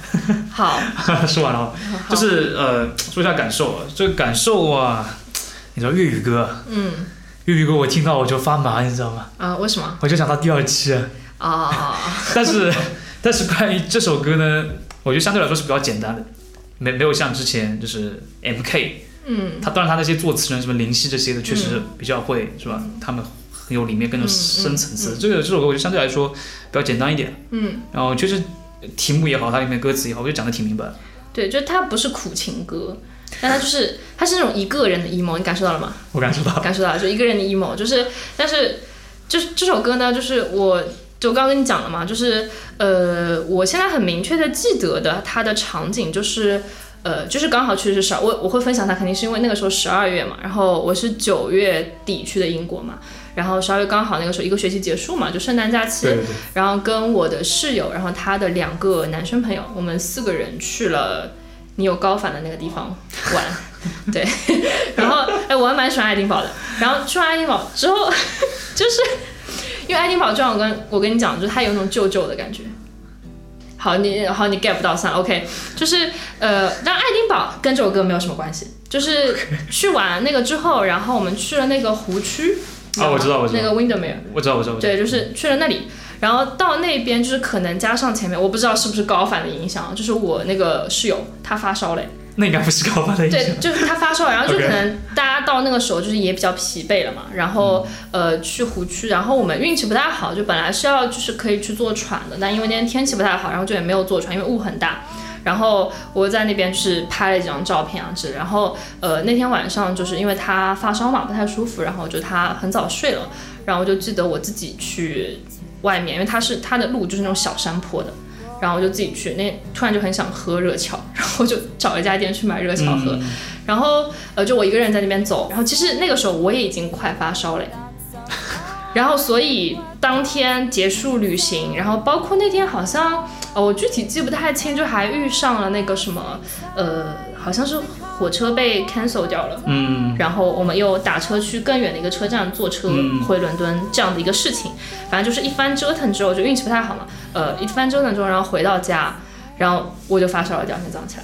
好，说完了，就是呃，说一下感受啊，这个感受啊，你知道粤语歌，嗯。粤语歌我听到我就发麻，你知道吗？啊，为什么？我就想到第二期啊。啊？但是但是关于这首歌呢，我觉得相对来说是比较简单的，没没有像之前就是 M K，嗯。他当然他那些作词人什么林夕这些的确实比较会、是吧？他们很有里面更嗯深层次。这个这首歌我觉得相对来说比较简单一点，嗯，然后就是题目也好，它里面歌词也好，我就讲的挺明白。对，就它不是苦情歌，但它就是它是那种一个人的 emo，你感受到了吗？我感受到，感受到了，就一个人的 emo，就是，但是，就是这首歌呢，就是我，就刚刚跟你讲了嘛，就是，呃，我现在很明确的记得的它的场景就是，呃，就是刚好去的是十二，我我会分享它，肯定是因为那个时候十二月嘛，然后我是九月底去的英国嘛，然后十二月刚好那个时候一个学期结束嘛，就圣诞假期，对对。对，然后跟我的室友，然后他的两个男生朋友，我们四个人去了你有高反的那个地方玩，对，然后哎，我还蛮喜欢爱丁堡的。然后去完爱丁堡之后，就是因为爱丁堡，就像我跟我跟你讲，就是它有那种旧旧的感觉。好，你好，你 get 不到算了，OK，就是呃，但爱丁堡跟这首歌没有什么关系，就是 去完那个之后，然后我们去了那个湖区，啊我知道我知道。那个 Windermere，我知道我知道。对，就是去了那里，然后到那边就是可能加上前面，我不知道是不是高反的影响，就是我那个室友他发烧嘞，那应该不是高反的影响。对，就是他发烧，然后就可能大家到那个时候就是也比较疲惫了嘛，然后呃去湖区，然后我们运气不太好，就本来是要就是可以去坐船的，但因为那天天气不太好，然后就也没有坐船，因为雾很大。然后我在那边就是拍了几张照片啊之类，然后呃那天晚上就是因为他发烧嘛不太舒服，然后就他很早睡了，然后我就记得我自己去外面，因为他是他的路就是那种小山坡的，然后我就自己去，那突然就很想喝热巧，然后就找一家店去买热巧喝，嗯然后呃就我一个人在那边走，然后其实那个时候我也已经快发烧了。然后，所以当天结束旅行，然后包括那天好像，呃，我具体记不太清，就还遇上了那个什么，呃，好像是火车被 cancel 掉了，嗯，然后我们又打车去更远的一个车站坐车嗯。回伦敦这样的一个事情，反正就是一番折腾之后，就运气不太好嘛，呃，一番折腾之后，然后回到家，然后我就发烧了，第二天早上起来。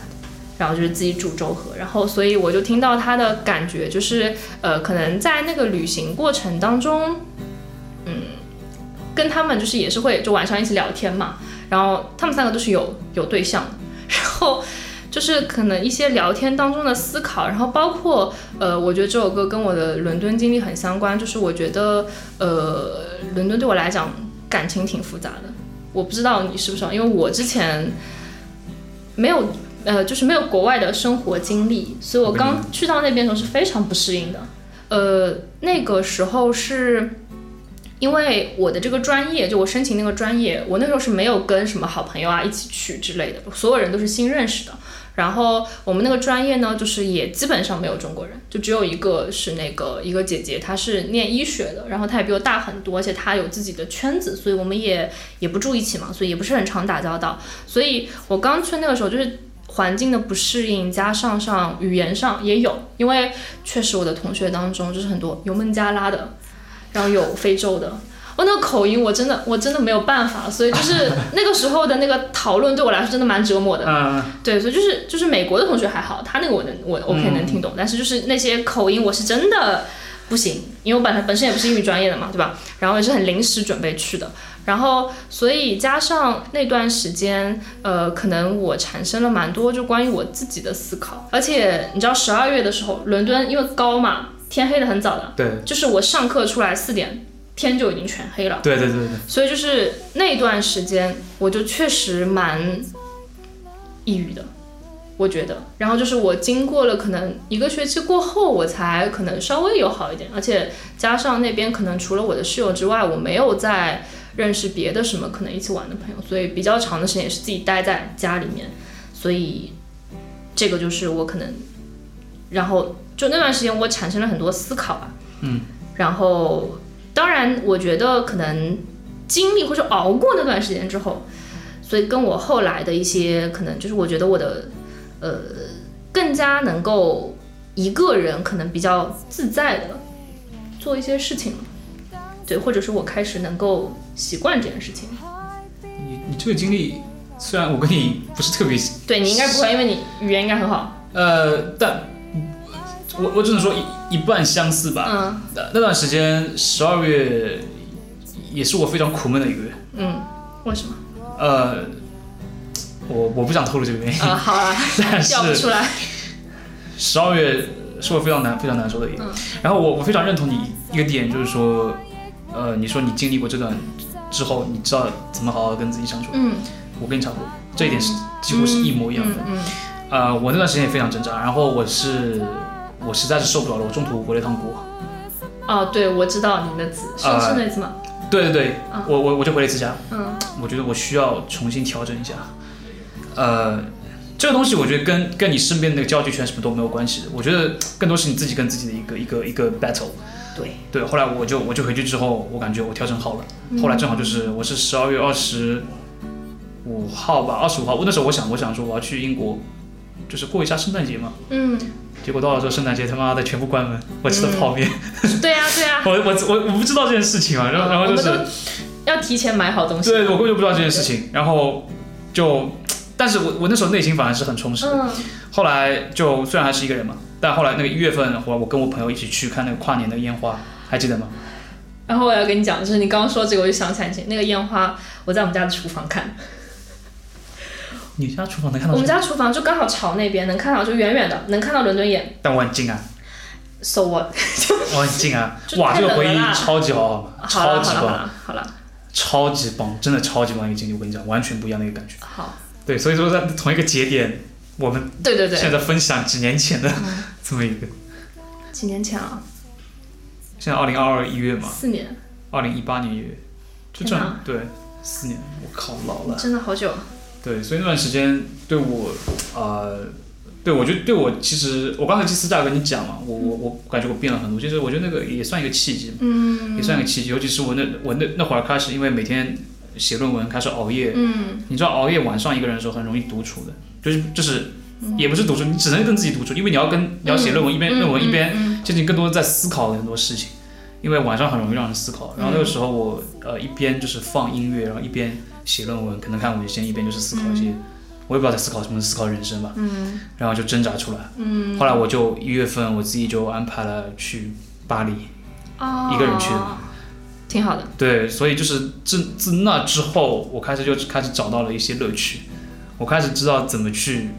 然后就是自己煮粥喝，然后所以我就听到他的感觉就是，呃，可能在那个旅行过程当中，嗯，跟他们就是也是会就晚上一起聊天嘛，然后他们三个都是有有对象的，然后就是可能一些聊天当中的思考，然后包括呃，我觉得这首歌跟我的伦敦经历很相关，就是我觉得呃，伦敦对我来讲感情挺复杂的，我不知道你是不是，因为我之前没有呃，就是没有国外的生活经历，所以我刚去到那边的时候是非常不适应的。呃，那个时候是因为我的这个专业，就我申请那个专业，我那时候是没有跟什么好朋友啊一起去之类的，所有人都是新认识的。然后我们那个专业呢，就是也基本上没有中国人，就只有一个是那个一个姐姐，她是念医学的，然后她也比我大很多，而且她有自己的圈子，所以我们也也不住一起嘛，所以也不是很常打交道。所以我刚去那个时候就是环境的不适应，加上上语言上也有，因为确实我的同学当中就是很多有孟加拉的，然后有非洲的。我那个口音，我真的我真的没有办法，所以就是 那个时候的那个讨论对我来说真的蛮折磨的。嗯，对，所以就是就是美国的同学还好，他那个我能我 OK 能听懂，但是就是那些口音我是真的不行，因为我本来本身也不是英语专业的嘛，对吧？然后也是很临时准备去的，然后所以加上那段时间，呃，可能我产生了蛮多就关于我自己的思考，而且你知道十二月的时候，伦敦因为高嘛，天黑的很早的，对，就是我上课出来四点，天就已经全黑了。对对对对，所以就是那段时间，我就确实蛮抑郁的，我觉得。然后就是我经过了可能一个学期过后，我才可能稍微有好一点，而且加上那边可能除了我的室友之外，我没有再认识别的什么可能一起玩的朋友，所以比较长的时间也是自己待在家里面，所以这个就是我可能，然后就那段时间我产生了很多思考吧，嗯，然后当然我觉得可能经历或者熬过那段时间之后，所以跟我后来的一些可能就是我觉得我的呃更加能够一个人可能比较自在的做一些事情了，对，或者是我开始能够习惯这件事情。你你这个经历，虽然我跟你不是特别对你应该不会，因为你语言应该很好。呃，但我我只能说一一半相似吧。嗯那那段时间十二月也是我非常苦闷的一个月。嗯，为什么？呃，我我不想透露这个原因。啊，好了，但调不是出来。十二月是我非常难非常难受的一个。嗯然后我我非常认同你一个点，就是说，呃，你说你经历过这段之后，你知道怎么好好跟自己相处。嗯，我跟你差不多，这一点是几乎是一模一样的。嗯呃，我那段时间也非常挣扎，然后我是我实在是受不了了，我中途回了一趟国。哦，对，我知道你的字是呃是那次吗？对对对，嗯我我我就回了一次家。嗯我觉得我需要重新调整一下。呃，这个东西我觉得跟跟你身边的那个交际圈什么都没有关系的，我觉得更多是你自己跟自己的一个一个一个 battle。对，对，后来我就我就回去之后，我感觉我调整好了。嗯后来正好就是我是十二月二十五号吧，二十五号，我那时候我想我想说我要去英国，就是过一下圣诞节嘛。嗯，结果到了之后圣诞节他妈的全部关门，我吃的泡面，对呀对 呀，我我我我不知道这件事情啊，然后然后就是要提前买好东西。对我根本就不知道这件事情，然后就，但是我我那时候内心反而是很充实的。嗯后来就虽然还是一个人嘛，但后来那个一月份，后来我跟我朋友一起去看那个跨年的烟花，还记得吗？然后我要跟你讲，就是你刚刚说这个，我就想起来那个烟花，我在我们家的厨房看，你家厨房能看到我？们家厨房就刚好朝那边，能看到就远远的能看到伦敦眼。但我很近啊，So what？我很近啊，哇，这个回忆冷了啦超级好，好吗？超级棒，好了超级棒，真的超级棒的一个经历。我跟你讲，完全不一样的一个感觉。好，对，所以说在同一个节点，我们对对对，现在分享几年前的嗯 这么一个，几年前啊，现在二零二二一月嘛，四年，二零一八年一月，就这样对四年，我靠，老了。真的好久。对，所以那段时间对我，呃，对我觉得对我其实我刚才其实在跟你讲嘛，我我我感觉我变了很多，其实我觉得那个也算一个契机，嗯。也算一个契机，尤其是我那我那那会儿开始，因为每天写论文开始熬夜，嗯。你知道熬夜晚上一个人的时候很容易独处的，就是就是也不是独处，你只能跟自己独处，因为你要跟你要写论文，一边论文一边嗯。其实你更多的在思考很多事情，因为晚上很容易让人思考。然后那个时候我呃一边就是放音乐，然后一边写论文，可能看文献，一边就是思考一些，我也不知道在思考什么，思考人生吧。嗯然后就挣扎出来。嗯，后来我就一月份我自己就安排了去巴黎，哦一个人去的挺好的。对，所以就是自自那之后，我开始就开始找到了一些乐趣，我开始知道怎么去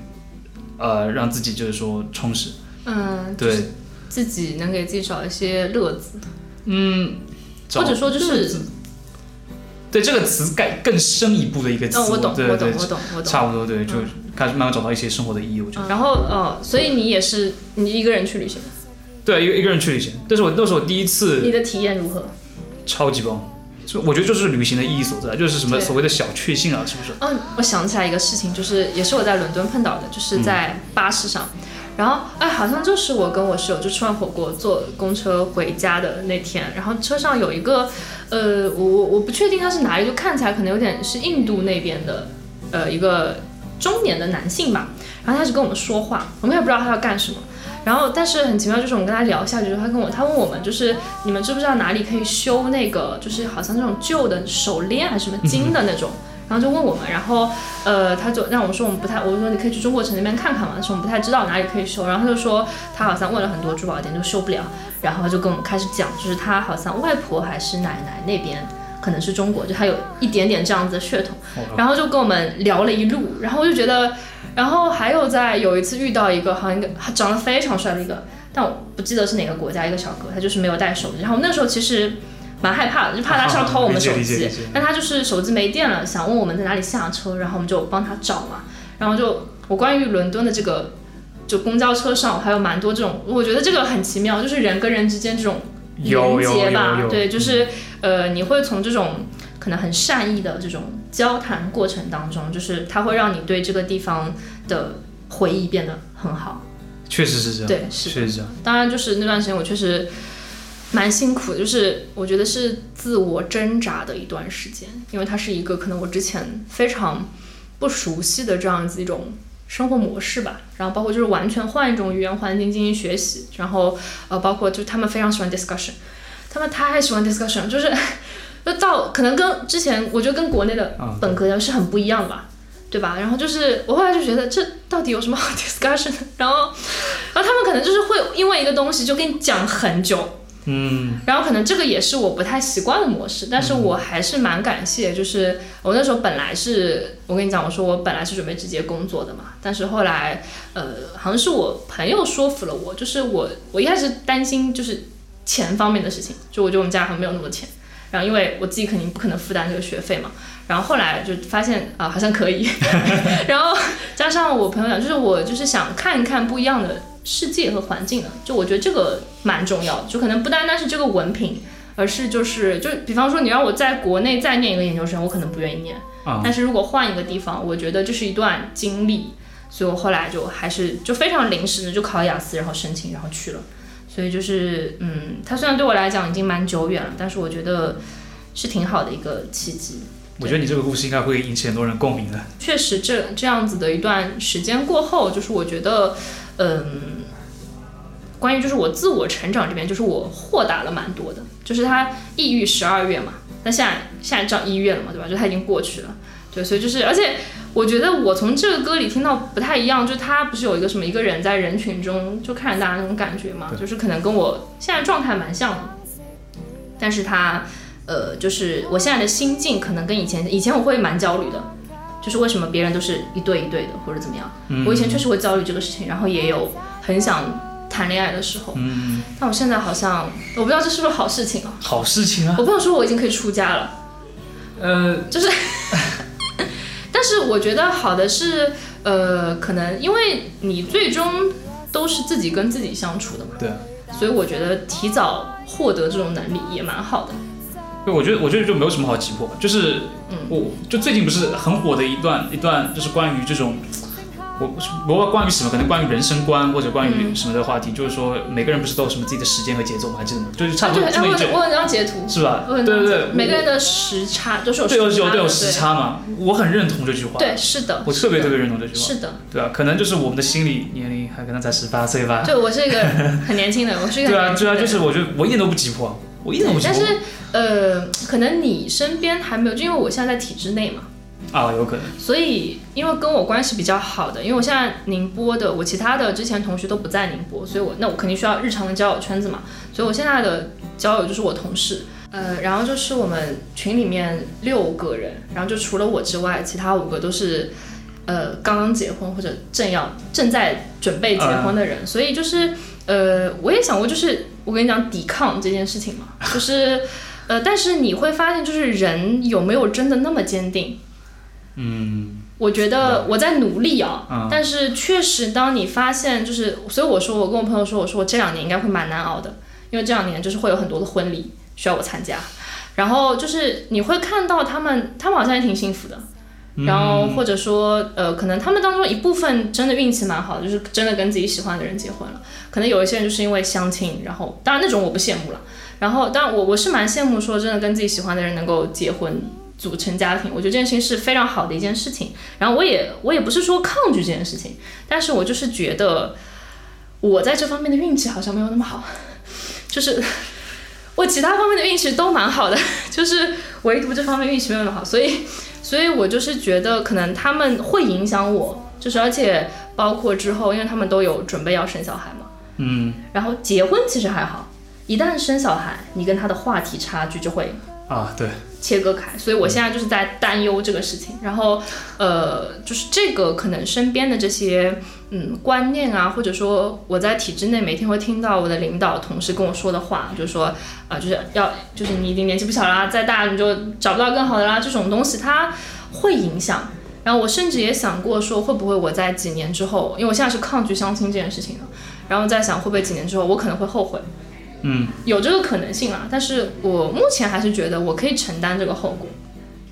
呃让自己就是说充实。嗯，对，自己能给自己找一些乐子，嗯，或者说就是对这个词更更深一步的一个词，嗯，我懂，我懂，我懂，我懂。差不多对，就开始慢慢找到一些生活的意义。我觉得，然后呃，所以你也是你一个人去旅行，对一个一个人去旅行，但是我那是我第一次你，的体验如何？超级棒。就我觉得就是旅行的意义所在，就是什么所谓的小确幸啊，是不是？嗯，我想起来一个事情，就是也是我在伦敦碰到的，就是在巴士上，然后哎，好像就是我跟我室友就吃完火锅坐公车回家的那天，然后车上有一个，呃，我我我不确定他是哪里，就看起来可能有点是印度那边的，呃，一个中年的男性吧，然后他开始跟我们说话，我们也不知道他要干什么。然后，但是很奇妙，就是我们跟他聊下去，就是他跟我，他问我们，就是你们知不知道哪里可以修那个，就是好像那种旧的手链还是什么金的那种，然后就问我们，然后呃，他就让我们说我们不太，我就说你可以去中国城那边看看嘛，但是我们不太知道哪里可以修，然后他就说他好像问了很多珠宝店都修不了，然后他就跟我们开始讲，就是他好像外婆还是奶奶那边可能是中国，就他有一点点这样子的血统，然后就跟我们聊了一路，然后我就觉得，然后还有在有一次遇到一个好像一个长得非常帅的一个，但我不记得是哪个国家一个小哥，他就是没有带手机，然后那时候其实。蛮害怕的，就怕他是要偷我们手机但他就是手机没电了，想问我们在哪里下车，然后我们就帮他找嘛。然后就我关于伦敦的这个，就公交车上还有蛮多这种，我觉得这个很奇妙，就是人跟人之间这种连接吧，对，就是呃，你会从这种可能很善意的这种交谈过程当中，就是它会让你对这个地方的回忆变得很好。确实是这样，对是确实是这样。当然，就是那段时间我确实蛮辛苦的，就是我觉得是自我挣扎的一段时间，因为它是一个可能我之前非常不熟悉的这样子一种生活模式吧。然后包括就是完全换一种语言环境进行学习，然后呃，包括就他们非常喜欢 discussion，他们太喜欢 discussion，了就是就到可能跟之前我觉得跟国内的啊本科是很不一样的吧。对吧？然后就是我后来就觉得这到底有什么好 discussion 的？然后，然后他们可能就是会因为一个东西就跟你讲很久，嗯。然后可能这个也是我不太习惯的模式，但是我还是蛮感谢，就是我那时候本来是我跟你讲，我说我本来是准备直接工作的嘛，但是后来呃好像是我朋友说服了我，就是我我一开始担心就是钱方面的事情，就我觉得我们家好像没有那么多钱，然后因为我自己肯定不可能负担这个学费嘛，然后后来就发现啊、好像可以，然后加上我朋友讲，就是我就是想看一看不一样的世界和环境的，就我觉得这个蛮重要的，就可能不单单是这个文凭，而是就是就比方说你让我在国内再念一个研究生，我可能不愿意念，啊但是如果换一个地方，我觉得这是一段经历，所以我后来就还是就非常临时的就考雅思，然后申请，然后去了。所以就是，嗯，它虽然对我来讲已经蛮久远了，但是我觉得是挺好的一个契机。我觉得你这个故事应该会引起很多人共鸣的。确实这这样子的一段时间过后，就是我觉得，嗯，关于就是我自我成长这边，就是我豁达了蛮多的。就是他抑郁十二月嘛，那现在现在涨一月了嘛，对吧？就他已经过去了，对，所以就是，而且我觉得我从这个歌里听到不太一样，就他不是有一个什么一个人在人群中就看着大家那种感觉嘛，就是可能跟我现在状态蛮像的，但是他呃，就是我现在的心境可能跟以前以前我会蛮焦虑的，就是为什么别人都是一对一对的或者怎么样，我以前确实会焦虑这个事情，然后也有很想谈恋爱的时候，嗯，但我现在好像我不知道这是不是好事情啊。好事情啊。我朋友说我已经可以出家了，呃，就是，但是我觉得好的是，呃，可能因为你最终都是自己跟自己相处的嘛，对，所以我觉得提早获得这种能力也蛮好的。对，我觉得我觉得就没有什么好急迫，就是嗯我就最近不是很火的一段一段，就是关于这种。我我关于什么，可能关于人生观或者关于嗯什么的话题，就是说每个人不是都有什么自己的时间和节奏吗？还记得吗？就是差不多这么一句，哎我有张截图，是吧？对对对，每个人的时差都是有对有时差的有都有时，差嘛，我很认同这句话。对，是的，我特别特别认同这句话。是的，对啊，可能就是我们的心理年龄还可能才十八岁吧。对我是一个很年轻的，我是一个对啊，对啊，就是我觉得我一点都不急迫，我一点都不急迫。但是呃，可能你身边还没有，就因为我现在在体制内嘛，啊，有可能。所以因为跟我关系比较好的，因为我现在宁波的，我其他的之前同学都不在宁波，所以我那我肯定需要日常的交友圈子嘛，所以我现在的交友就是我同事，呃，然后就是我们群里面六个人，然后就除了我之外，其他五个都是。呃，刚刚结婚或者正要正在准备结婚的人，所以就是呃，我也想过，就是我跟你讲抵抗这件事情嘛，就是呃，但是你会发现，就是人有没有真的那么坚定？嗯，我觉得我在努力啊，嗯。但是确实，当你发现就是，所以我说，我跟我朋友说，我说我这两年应该会蛮难熬的，因为这两年就是会有很多的婚礼需要我参加，然后就是你会看到他们，他们好像也挺幸福的，然后或者说，呃，可能他们当中一部分真的运气蛮好的，就是真的跟自己喜欢的人结婚了，可能有一些人就是因为相亲，然后当然那种我不羡慕了，然后当然我我是蛮羡慕说真的跟自己喜欢的人能够结婚。组成家庭，我觉得这件事情是非常好的一件事情。然后我也我也不是说抗拒这件事情，但是我就是觉得我在这方面的运气好像没有那么好，就是我其他方面的运气都蛮好的，就是唯独这方面运气没有那么好，所以所以我就是觉得可能他们会影响我，就是而且包括之后，因为他们都有准备要生小孩嘛，嗯。然后结婚其实还好，一旦生小孩，你跟他的话题差距就会啊，对，切割开，所以我现在就是在担忧这个事情。然后，呃，就是这个可能身边的这些嗯观念啊，或者说我在体制内每天会听到我的领导同事跟我说的话，就是说啊、就是要就是你已经年纪不小啦，再大你就找不到更好的啦，这种东西它会影响。然后我甚至也想过说，会不会我在几年之后，因为我现在是抗拒相亲这件事情的，然后在想会不会几年之后我可能会后悔。嗯。有这个可能性啊，但是我目前还是觉得我可以承担这个后果，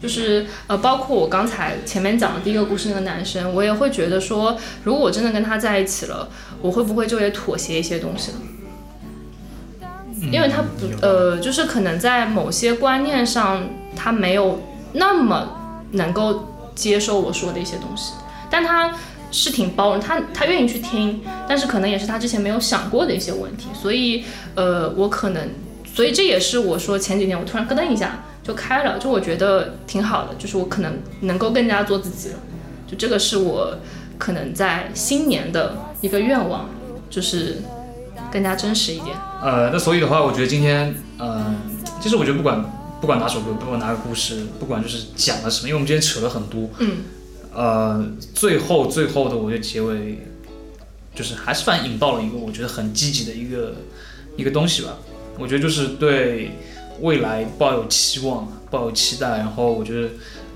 就是呃，包括我刚才前面讲的第一个故事那个男生，我也会觉得说，如果我真的跟他在一起了，我会不会就也妥协一些东西了？因为他不呃，就是可能在某些观念上，他没有那么能够接受我说的一些东西，但他是挺包容，他他愿意去听，但是可能也是他之前没有想过的一些问题，所以呃，我可能，所以这也是我说前几年我突然咯噔一下就开了，就我觉得挺好的，就是我可能能够更加做自己了，就这个是我可能在新年的一个愿望，就是更加真实一点。呃，那所以的话，我觉得今天，呃，其实我觉得不管不管哪首歌，不管哪个故事，不管就是讲了什么，因为我们今天扯了很多，嗯，呃，最后最后的我觉得结尾，就是还是反引到了一个我觉得很积极的一个一个东西吧。我觉得就是对未来抱有期望，抱有期待，然后我觉得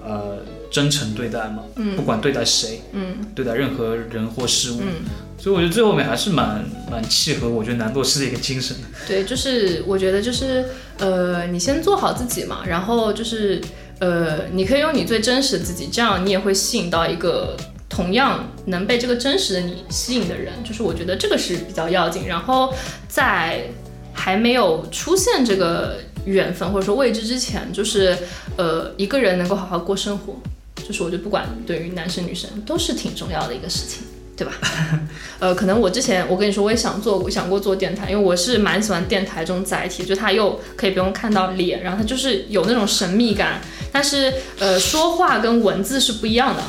呃真诚对待嘛，嗯不管对待谁，嗯对待任何人或事物，嗯，所以我觉得最后面还是蛮蛮契合我觉得南舵师的一个精神的。对，就是我觉得就是呃，你先做好自己嘛，然后就是呃，你可以用你最真实的自己，这样你也会吸引到一个同样能被这个真实的你吸引的人，就是我觉得这个是比较要紧。然后在还没有出现这个缘分或者说未知之前，就是呃，一个人能够好好过生活，就是我觉得不管对于男生女生都是挺重要的一个事情。对吧？呃，可能我之前我跟你说，我也想做，想过做电台，因为我是蛮喜欢电台这种载体，就它又可以不用看到脸，然后它就是有那种神秘感，但是呃，说话跟文字是不一样的。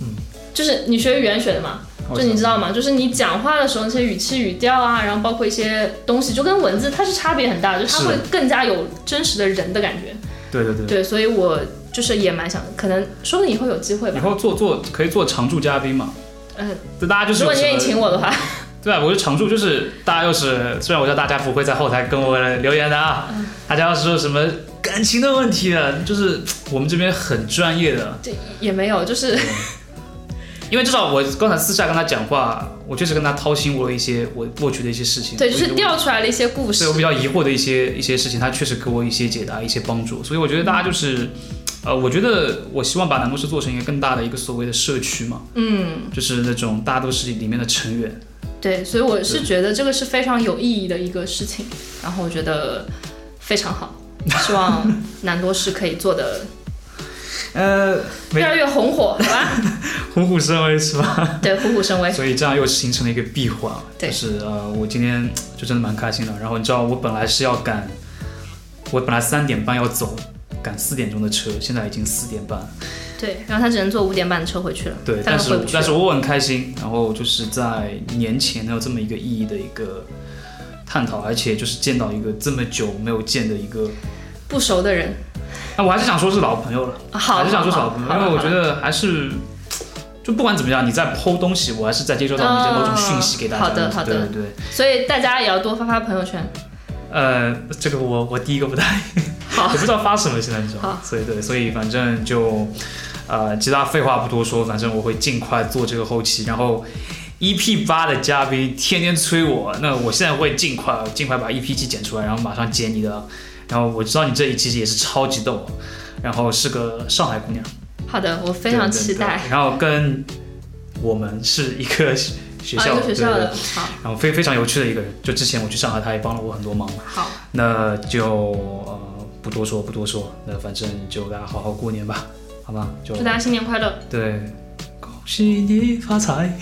嗯，就是你学语言学的嘛，就你知道吗？就是你讲话的时候那些语气语调啊，然后包括一些东西，就跟文字它是差别很大的，就它会更加有真实的人的感觉。对对对。对，所以我就是也蛮想，可能说不定以后有机会吧。以后做做可以做常驻嘉宾嘛？嗯，就大家就是如果你愿意请我的话，对啊，我就常驻，就是大家要是虽然我知道大家不会在后台跟我留言的啊，嗯大家要是有什么感情的问题啊，就是我们这边很专业的，这也没有，就是因为至少我刚才私下跟他讲话，我确实跟他掏心窝了一些我过去的一些事情，对，就是我调出来了一些故事对我。比较疑惑的一些一些事情，他确实给我一些解答、一些帮助，所以我觉得大家就是，呃，我觉得我希望把南都市做成一个更大的一个所谓的社区嘛，嗯，就是那种大家都市里面的成员，对，所以我是觉得这个是非常有意义的一个事情，然后我觉得非常好，希望 南多市可以做的呃，越来越红火，好吧？虎虎生威是吧？对，虎虎生威。所以这样又形成了一个闭环，对就是呃，我今天就真的蛮开心的。然后你知道我本来是要赶，我本来三点半要走，赶四点钟的车，现在已经四点半。对，然后他只能坐五点半的车回去了，对，但是但是我很开心，然后就是在年前能有这么一个意义的一个探讨，而且就是见到一个这么久没有见的一个，不熟的人，那我还是想说是老朋友了，好，还是想说是老朋友，因为我觉得还是。就不管怎么样，你在剖东西，我还是在接收到你的某种讯息给大家。哦好的好的对对对。所以大家也要多发发朋友圈。呃，这个我我第一个不太，好。我不知道发什么，现在你知道吗好？所以对，所以反正就，呃，其他废话不多说，反正我会尽快做这个后期，然后 EP 八的嘉宾天天催我，那我现在会尽快尽快把 EP 七剪出来，然后马上剪你的，然后我知道你这一期也是超级逗，然后是个上海姑娘，好的，我非常对对对。期待。然后跟我们是一个学啊，校，学校的对对对，好然后非非常有趣的一个人，就之前我去上海，他也帮了我很多忙。好，那就呃不多说不多说，那反正就大家好好过年吧，好吧？就祝大家新年快乐，对，恭喜你发财，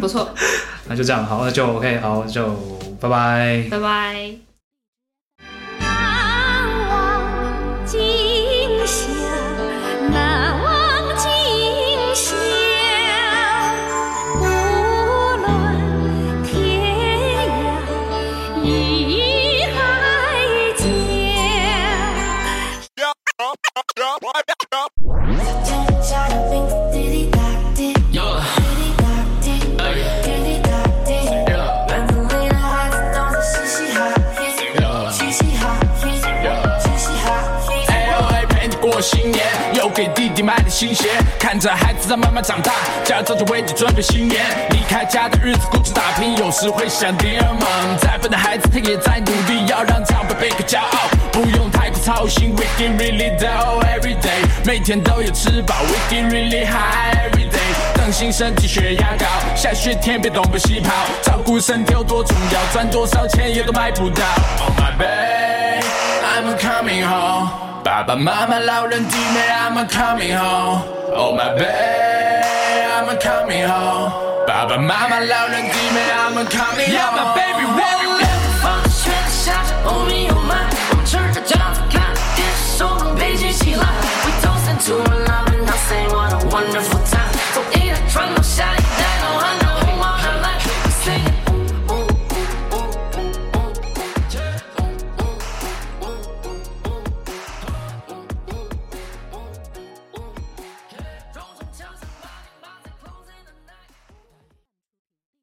不错，那就这样，好，那就 OK，好，就拜拜。拜拜。买的新鞋，看着孩子在慢慢长大，家早就为你准备新年。离开家的日子，孤独打拼，有时会想爹妈。再笨的孩子，他也在努力，要让长辈倍个骄傲，不用太过操心。We can really do every day，每天都有吃饱。We can really high every day，当心身体血压高，下雪天别东奔西跑，照顾身体有多重要，赚多少钱也都买不到。Oh my babe。I'm coming home，but Mama laut und die I'm a coming home. Oh my baby, I'm a coming home. Aber Mama laut und die I'm a coming yeah, home. Yeah, my baby, well, We toast into a love and I say what a wonderful time. So eat a trunk the shine.